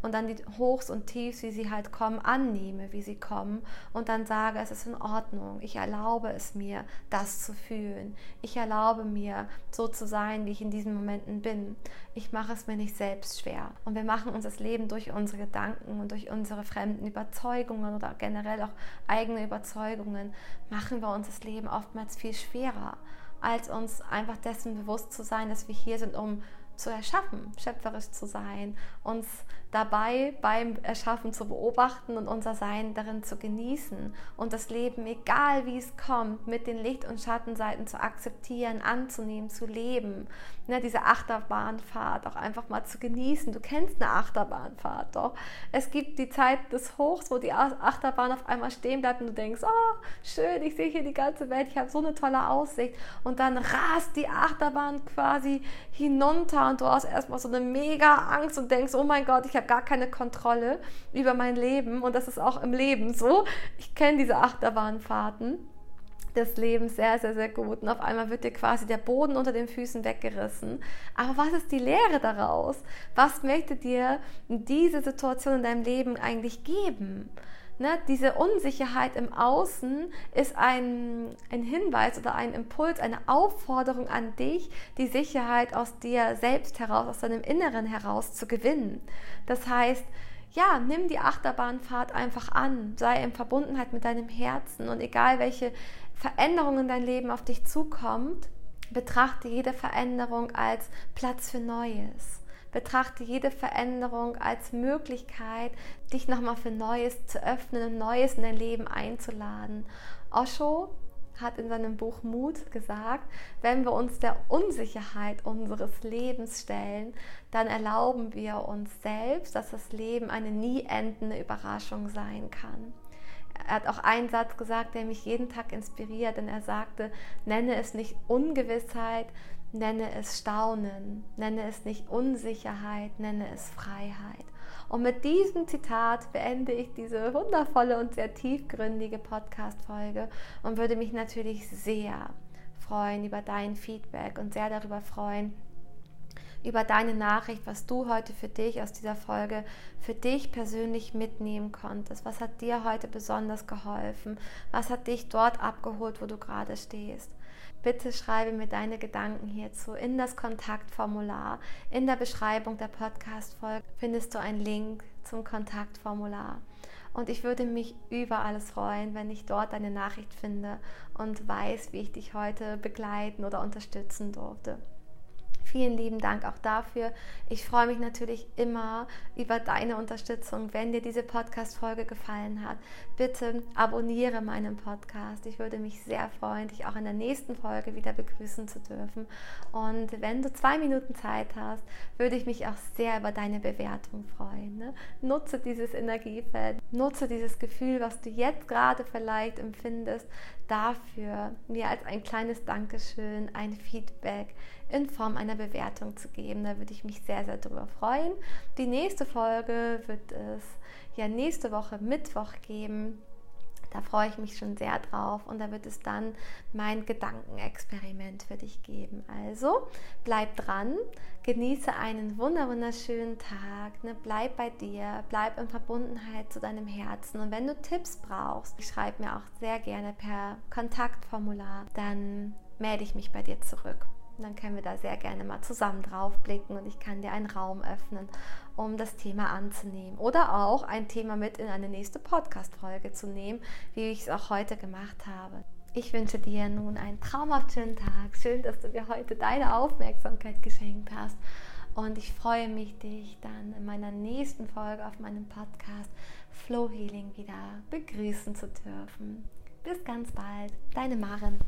Und dann die Hochs und Tiefs, wie sie halt kommen, annehme, wie sie kommen und dann sage, es ist in Ordnung. Ich erlaube es mir, das zu fühlen. Ich erlaube mir, so zu sein, wie ich in diesen Momenten bin. Ich mache es mir nicht selbst schwer. Und wir machen uns das Leben durch unsere Gedanken und durch unsere fremden Überzeugungen oder generell auch eigene Überzeugungen, machen wir uns das Leben oftmals viel schwerer als uns einfach dessen bewusst zu sein, dass wir hier sind, um zu erschaffen, schöpferisch zu sein, uns dabei beim Erschaffen zu beobachten und unser Sein darin zu genießen und das Leben, egal wie es kommt, mit den Licht- und Schattenseiten zu akzeptieren, anzunehmen, zu leben. Ne, diese Achterbahnfahrt auch einfach mal zu genießen. Du kennst eine Achterbahnfahrt doch. Es gibt die Zeit des Hochs, wo die Achterbahn auf einmal stehen bleibt und du denkst, oh, schön, ich sehe hier die ganze Welt, ich habe so eine tolle Aussicht. Und dann rast die Achterbahn quasi hinunter und du hast erstmal so eine mega Angst und denkst, oh mein Gott, ich habe gar keine Kontrolle über mein Leben und das ist auch im Leben so. Ich kenne diese Achterbahnfahrten des Lebens sehr, sehr, sehr gut. Und auf einmal wird dir quasi der Boden unter den Füßen weggerissen. Aber was ist die Lehre daraus? Was möchte dir diese Situation in deinem Leben eigentlich geben? Ne, diese Unsicherheit im Außen ist ein, ein Hinweis oder ein Impuls, eine Aufforderung an dich, die Sicherheit aus dir selbst heraus, aus deinem Inneren heraus zu gewinnen. Das heißt, ja, nimm die Achterbahnfahrt einfach an, sei in Verbundenheit mit deinem Herzen und egal welche Veränderung in dein Leben auf dich zukommt, betrachte jede Veränderung als Platz für Neues. Betrachte jede Veränderung als Möglichkeit, dich nochmal für Neues zu öffnen und Neues in dein Leben einzuladen. Osho hat in seinem Buch Mut gesagt, wenn wir uns der Unsicherheit unseres Lebens stellen, dann erlauben wir uns selbst, dass das Leben eine nie endende Überraschung sein kann. Er hat auch einen Satz gesagt, der mich jeden Tag inspiriert, denn er sagte, nenne es nicht Ungewissheit, nenne es Staunen, nenne es nicht Unsicherheit, nenne es Freiheit. Und mit diesem Zitat beende ich diese wundervolle und sehr tiefgründige Podcast-Folge und würde mich natürlich sehr freuen über dein Feedback und sehr darüber freuen, über deine Nachricht, was du heute für dich aus dieser Folge für dich persönlich mitnehmen konntest. Was hat dir heute besonders geholfen? Was hat dich dort abgeholt, wo du gerade stehst? Bitte schreibe mir deine Gedanken hierzu in das Kontaktformular. In der Beschreibung der Podcast-Folge findest du einen Link zum Kontaktformular. Und ich würde mich über alles freuen, wenn ich dort deine Nachricht finde und weiß, wie ich dich heute begleiten oder unterstützen durfte. Vielen lieben Dank auch dafür. Ich freue mich natürlich immer über deine Unterstützung. Wenn dir diese Podcast-Folge gefallen hat, bitte abonniere meinen Podcast. Ich würde mich sehr freuen, dich auch in der nächsten Folge wieder begrüßen zu dürfen. Und wenn du zwei Minuten Zeit hast, würde ich mich auch sehr über deine Bewertung freuen. Ne? Nutze dieses Energiefeld, nutze dieses Gefühl, was du jetzt gerade vielleicht empfindest, dafür, mir als ein kleines Dankeschön ein Feedback in Form einer Bewertung zu geben. Da würde ich mich sehr, sehr darüber freuen. Die nächste Folge wird es ja nächste Woche Mittwoch geben. Da freue ich mich schon sehr drauf und da wird es dann mein Gedankenexperiment für dich geben. Also bleib dran, genieße einen wunderschönen Tag, ne? bleib bei dir, bleib in Verbundenheit zu deinem Herzen und wenn du Tipps brauchst, schreib mir auch sehr gerne per Kontaktformular, dann melde ich mich bei dir zurück. Dann können wir da sehr gerne mal zusammen drauf blicken und ich kann dir einen Raum öffnen, um das Thema anzunehmen. Oder auch ein Thema mit in eine nächste Podcast-Folge zu nehmen, wie ich es auch heute gemacht habe. Ich wünsche dir nun einen traumhaft schönen Tag. Schön, dass du mir heute deine Aufmerksamkeit geschenkt hast. Und ich freue mich, dich dann in meiner nächsten Folge auf meinem Podcast Flow Healing wieder begrüßen zu dürfen. Bis ganz bald, deine Maren.